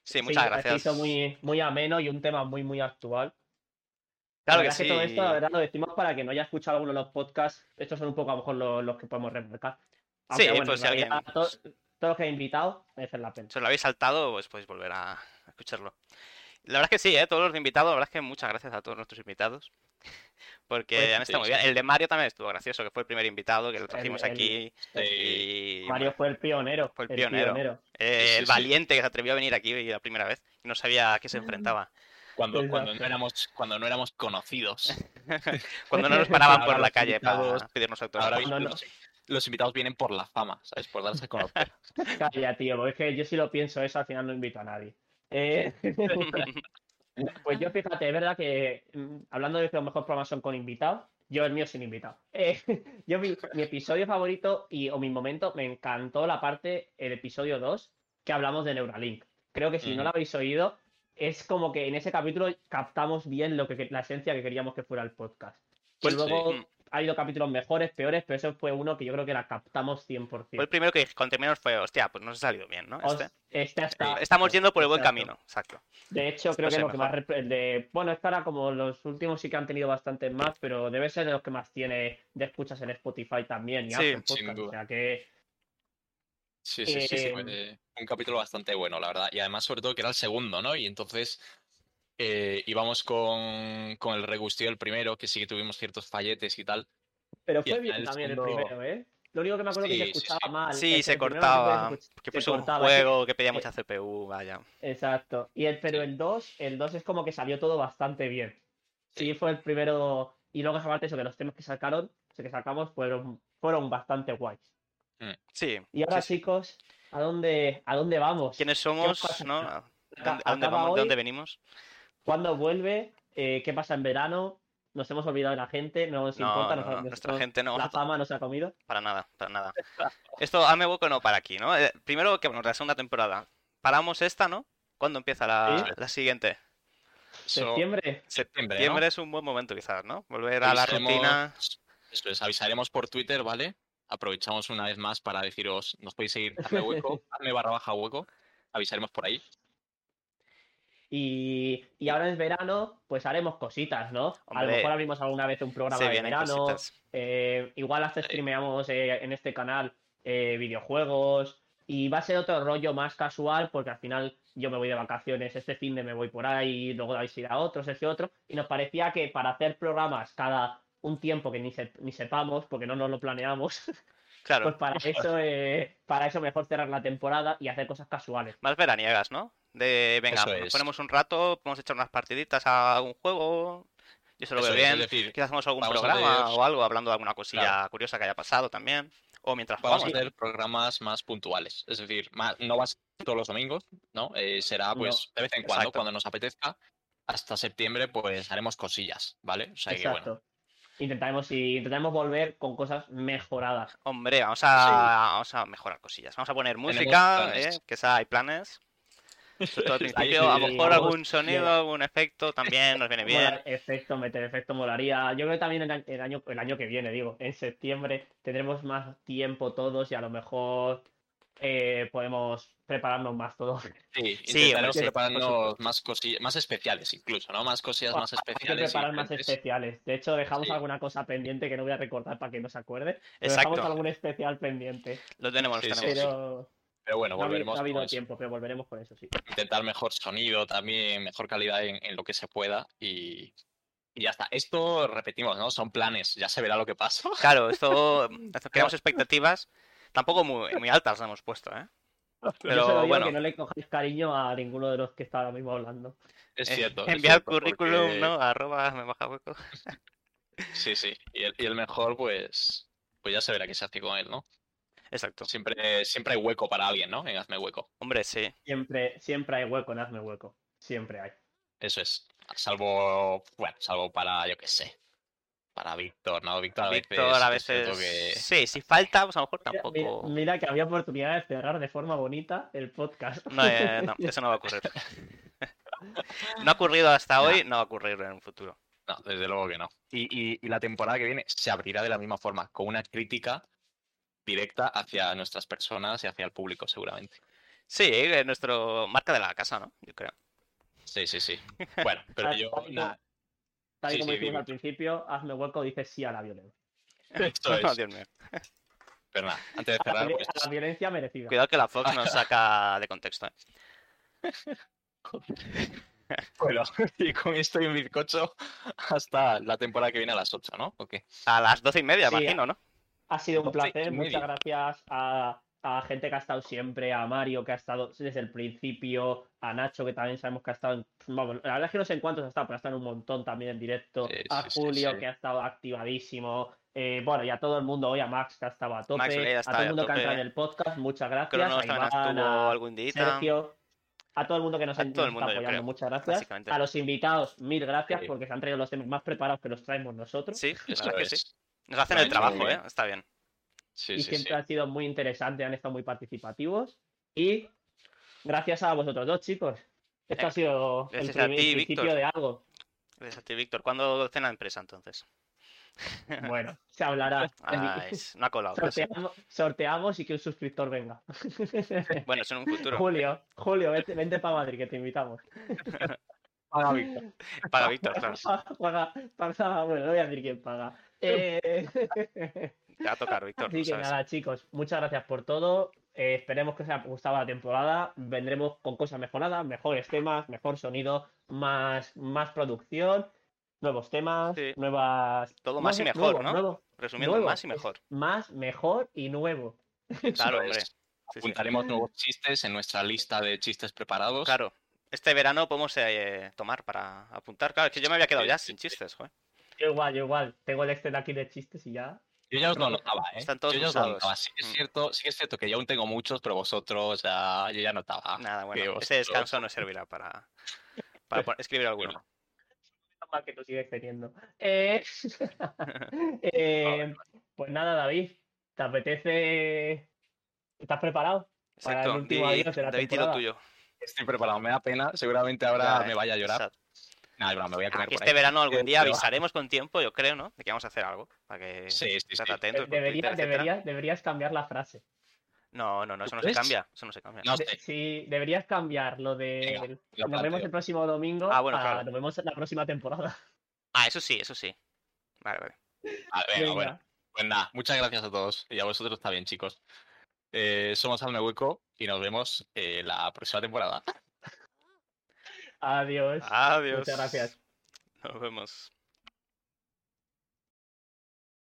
sí, muchas gracias. hizo muy, muy ameno y un tema muy, muy actual. Claro la que es sí. todo esto, la verdad, lo decimos para que no haya escuchado alguno de los podcasts. Estos son un poco a lo mejor los, los que podemos remarcar. Aunque, Sí, bueno, pues si alguien- todos los que he invitado merecen la pena. Si os lo habéis saltado, pues podéis volver a escucharlo. La verdad es que sí, ¿eh? todos los invitados, la verdad es que muchas gracias a todos nuestros invitados. Porque Pues han estado muy sí, bien. El de Mario también estuvo gracioso, que fue el primer invitado, que lo trajimos el- aquí. Y Mario fue el pionero. Fue el pionero. eh, Sí, el sí. valiente que se atrevió a venir aquí la primera vez y no sabía a qué se enfrentaba. Cuando, cuando, no éramos, cuando no éramos conocidos. Cuando no nos paraban por Ahora la calle para pedirnos Ahora autógrafos. no, no. Los, los invitados vienen por la fama, ¿sabes? Por darse a conocer. Calla, tío, porque es que yo si lo pienso eso, al final no invito a nadie. Eh, pues yo fíjate, es verdad que mm, hablando de que los mejores programas son con invitados, yo el mío sin invitado. Eh, yo mi, mi episodio favorito y o mi momento me encantó la parte, el episodio 2, que hablamos de Neuralink. Creo que si no lo habéis oído, es como que en ese capítulo captamos bien lo que la esencia que queríamos que fuera el podcast. Y Pues luego sí. Ha habido capítulos mejores, peores, pero eso fue uno que yo creo que la captamos 100%. Fue el primero que cuando terminamos fue, hostia, pues nos ha salido bien, ¿no? Este. este está- Estamos yendo por el buen exacto. camino, exacto. De hecho, creo que es lo que más. de, bueno, es que ahora como los últimos sí que han tenido bastantes más, pero debe ser de los que más tiene de escuchas en Spotify también y Sí, Apple sin Podcast, duda. O sea que. Sí, sí, sí, sí, Eh, fue un capítulo bastante bueno, la verdad. Y además, sobre todo, que era el segundo, ¿no? Y entonces eh, íbamos con, con el regustillo del primero, que sí que tuvimos ciertos falletes y tal. Pero fue bien también el segundo- primero, ¿eh? Lo único que me acuerdo que se sí, escuchaba sí. mal. Sí, el- se el cortaba. que se puso un cortaba, juego que pedía Eh, mucha CPU, vaya. Exacto. Y el, pero el 2, el 2 es como que salió todo bastante bien. Sí, Sí. fue el primero. Y luego aparte eso, que los temas que sacaron, que sacamos fueron, fueron bastante guays. Sí. Y ahora, sí, sí. chicos, ¿a dónde, ¿a dónde vamos? ¿Quiénes os somos? ¿No? ¿A dónde, a dónde acaba vamos? hoy. ¿De dónde venimos? ¿Cuándo vuelve? Eh, ¿Qué pasa en verano? Nos hemos olvidado de la gente, no nos No, importa, no, nos- no, nuestra nos- gente no. la fama nos ha comido. Para nada, para nada. Esto, hazme hueco no para aquí, ¿no? Eh, primero, que bueno, la segunda temporada. Paramos esta, ¿no? ¿Cuándo empieza la, Sí. la siguiente? Septiembre. septiembre, ¿no? Septiembre es un buen momento, quizás, ¿no? Volver a la rutina. Eso es, avisaremos por Twitter, ¿vale? Aprovechamos una vez más para deciros, nos podéis seguir, hazme hueco, hazme barra baja hueco, avisaremos por ahí. Y, y ahora en verano, pues haremos cositas, ¿no? a lo mejor abrimos alguna vez un programa de verano. eh, igual hasta streameamos eh, en este canal eh, videojuegos. Y va a ser otro rollo más casual, porque al final yo me voy de vacaciones, este fin de me voy por ahí, luego vais a ir a otros, ese otro. Y nos parecía que para hacer programas cada un tiempo que ni, se- ni sepamos, porque no nos lo planeamos, Claro, pues para eso, eh, para eso mejor cerrar la temporada y hacer cosas casuales. más veraniegas, ¿no? De, venga, nos ponemos un rato, podemos echar unas partiditas a algún juego. Yo se lo Eso veo es, bien. es decir, Quizás hacemos algún programa o algo, hablando de alguna cosilla curiosa que haya pasado también. O mientras vamos a hacer programas más puntuales, es decir, no va a ser todos los domingos, ¿no? Eh, será pues de vez en cuando, Exacto. cuando nos apetezca. Hasta septiembre pues haremos cosillas, ¿vale? O sea que bueno, Exacto. Intentaremos, y intentaremos volver con cosas mejoradas. Hombre, vamos a, vamos a mejorar cosillas. Vamos a poner música. ¿eh? que esa hay planes. Sobre todo al Ahí principio, a lo mejor algún sonido, algún efecto también nos viene bien. Efecto, meter efecto molaría. Yo creo que también el, año, el año que viene, digo, en septiembre tendremos más tiempo todos y a lo mejor eh, podemos prepararnos más todos. sí, Sí, intentaremos hombre, sí, prepararnos más cosillas, más especiales incluso, ¿no? Más cosillas más Hay que especiales. preparar más especiales. De hecho, dejamos Sí. alguna cosa pendiente que no voy a recordar para que no se acuerde. Pero Exacto. dejamos algún especial pendiente. Lo tenemos, lo sí, tenemos. Pero Pero bueno, no ha, habi- volveremos no ha habido con eso. tiempo, pero volveremos con eso, sí. intentar mejor sonido también, mejor calidad en, en lo que se pueda y, y ya está. Esto repetimos, ¿no? Son planes, ya se verá lo que pasa. Claro, esto, esto creamos expectativas tampoco muy, muy altas las hemos puesto, ¿eh? Yo Pero se lo digo bueno. que no le cojáis cariño a ninguno de los que está ahora mismo hablando. Es Eh, cierto. Enviar currículum, porque- ¿no? Arroba me baja hueco. Sí, sí. Y el, y el mejor, pues, pues ya se verá qué se hace con él, ¿no? Exacto. Siempre, siempre hay hueco para alguien, ¿no? En Hazme Hueco. Hombre, sí. Siempre, siempre hay hueco en Hazme Hueco. Siempre hay. Eso es. Salvo, bueno, salvo para, yo qué sé. Para Víctor, ¿no? Víctor a veces. Víctor a veces. que- Sí, si falta, pues a lo mejor Mira, tampoco. mira que había oportunidad de cerrar de forma bonita el podcast. No, eh, no, eso no va a ocurrir. No ha ocurrido hasta hoy, no va a ocurrir en un futuro. No, desde luego que no. Y, y- y la temporada que viene se abrirá de la misma forma, con una crítica directa hacia nuestras personas y hacia el público, seguramente. Sí, eh, nuestro marca de la casa, ¿no? Yo creo. Sí, sí, sí. Bueno, pero yo. tal y nada, Tal y Sí, como sí, dijimos al principio, Hazme Hueco dice sí a la violencia. esto es. Dios mío. Pero nada, antes de A la, cerrar, pues, a la violencia merecida. Cuidado que la Fox nos saca de contexto. ¿eh? Bueno, y con esto y un bizcocho hasta la temporada que viene a las 8, ¿no? ¿O qué? A las doce y media, Sí, imagino, ¿no? Ha sido un placer, muchas gracias a, a gente que ha estado siempre, a Mario que ha estado desde el principio, a Nacho que también sabemos que ha estado, en, vamos, la verdad es que no sé en cuántos ha estado, pero ha estado en un montón también en directo, Sí, a sí, Julio que ha estado activadísimo, eh, bueno, y a todo el mundo hoy, a Max que ha estado a tope, Max a todo el mundo que ha entrado en el podcast, muchas gracias, Cronos a Iván, a algún día. Sergio, a todo el mundo que nos, ha- todo el nos mundo, está yo apoyando, muchas gracias. A los invitados, mil gracias, Sí. porque se han traído los temas más preparados que los traemos nosotros. Sí, verdad que sí. Es. Nos hacen el trabajo, ¿eh? Está bien. Sí, y sí, siempre sí. han sido muy interesantes, han estado muy participativos. Y gracias a vosotros dos, chicos. Esto Eh, ha sido el, primer- ti, principio Víctor. de algo. Gracias a ti, Víctor. ¿Cuándo cena empresa entonces? Bueno, se hablará. Ah, es- no ha colado. sorteamos, sorteamos y que un suscriptor venga. Bueno, eso en un futuro. Julio, Julio, vente, vente para Madrid, que te invitamos. Paga, Víctor. Para Víctor, claro. Paga, paga- bueno, no voy a decir quién paga. Eh, Te va a tocar, Víctor. Así que sabes. nada, chicos, muchas gracias por todo. Eh, esperemos que os haya gustado la temporada. Vendremos con cosas mejoradas, mejores temas, mejor sonido, más, más producción, nuevos temas, Sí. nuevas. Todo más y mejor, nuevo, ¿no? nuevo, Resumiendo, nuevo. más y mejor. Más, mejor y nuevo. Claro, hombre. es. Sí, sí. Apuntaremos nuevos chistes en nuestra lista de chistes preparados. Claro. Este verano podemos eh, tomar para apuntar. Claro, es que yo me había quedado ya sin chistes, joder. Yo igual, yo igual. Tengo el Excel aquí de chistes y ya. Yo ya os lo notaba, ¿eh? Están todos yo ya os lo usados. notaba. Sí que, es Mm. cierto, sí que es cierto que yo aún tengo muchos, pero vosotros ya, yo ya notaba. Nada, bueno. Ese descanso nos servirá para, para escribir alguno. Menos mal que tú sigues teniendo. Eh, eh, pues nada, David, ¿te apetece? ¿Estás preparado? Para el Exacto. último Di- adiós de la David, temporada. tuyo. Estoy preparado, me da pena. Seguramente ahora Ya, me vaya a llorar. exacto. Nada, es broma, me voy a comer Aquí por este ahí. verano algún Eh, día avisaremos con tiempo, yo creo, ¿no? De que vamos a hacer algo. Para que Sí, sí, sí. estés atento. con Debería- Twitter, etcétera. deberías, deberías cambiar la frase. No, no, no, eso no ¿Tú se cambia. Eso no se cambia. No De- sé. sí, deberías cambiar lo de Venga, el- lo nos vemos el próximo domingo Ah, bueno, a claro. nos vemos en la próxima temporada. Ah, eso sí, eso sí. Vale, vale. A ver, Venga. bueno. Pues nada, muchas gracias a todos. Y a vosotros también, chicos. Eh, somos Alme Hueco y nos vemos eh, la próxima temporada. Adiós. Adiós. Muchas gracias. Nos vemos.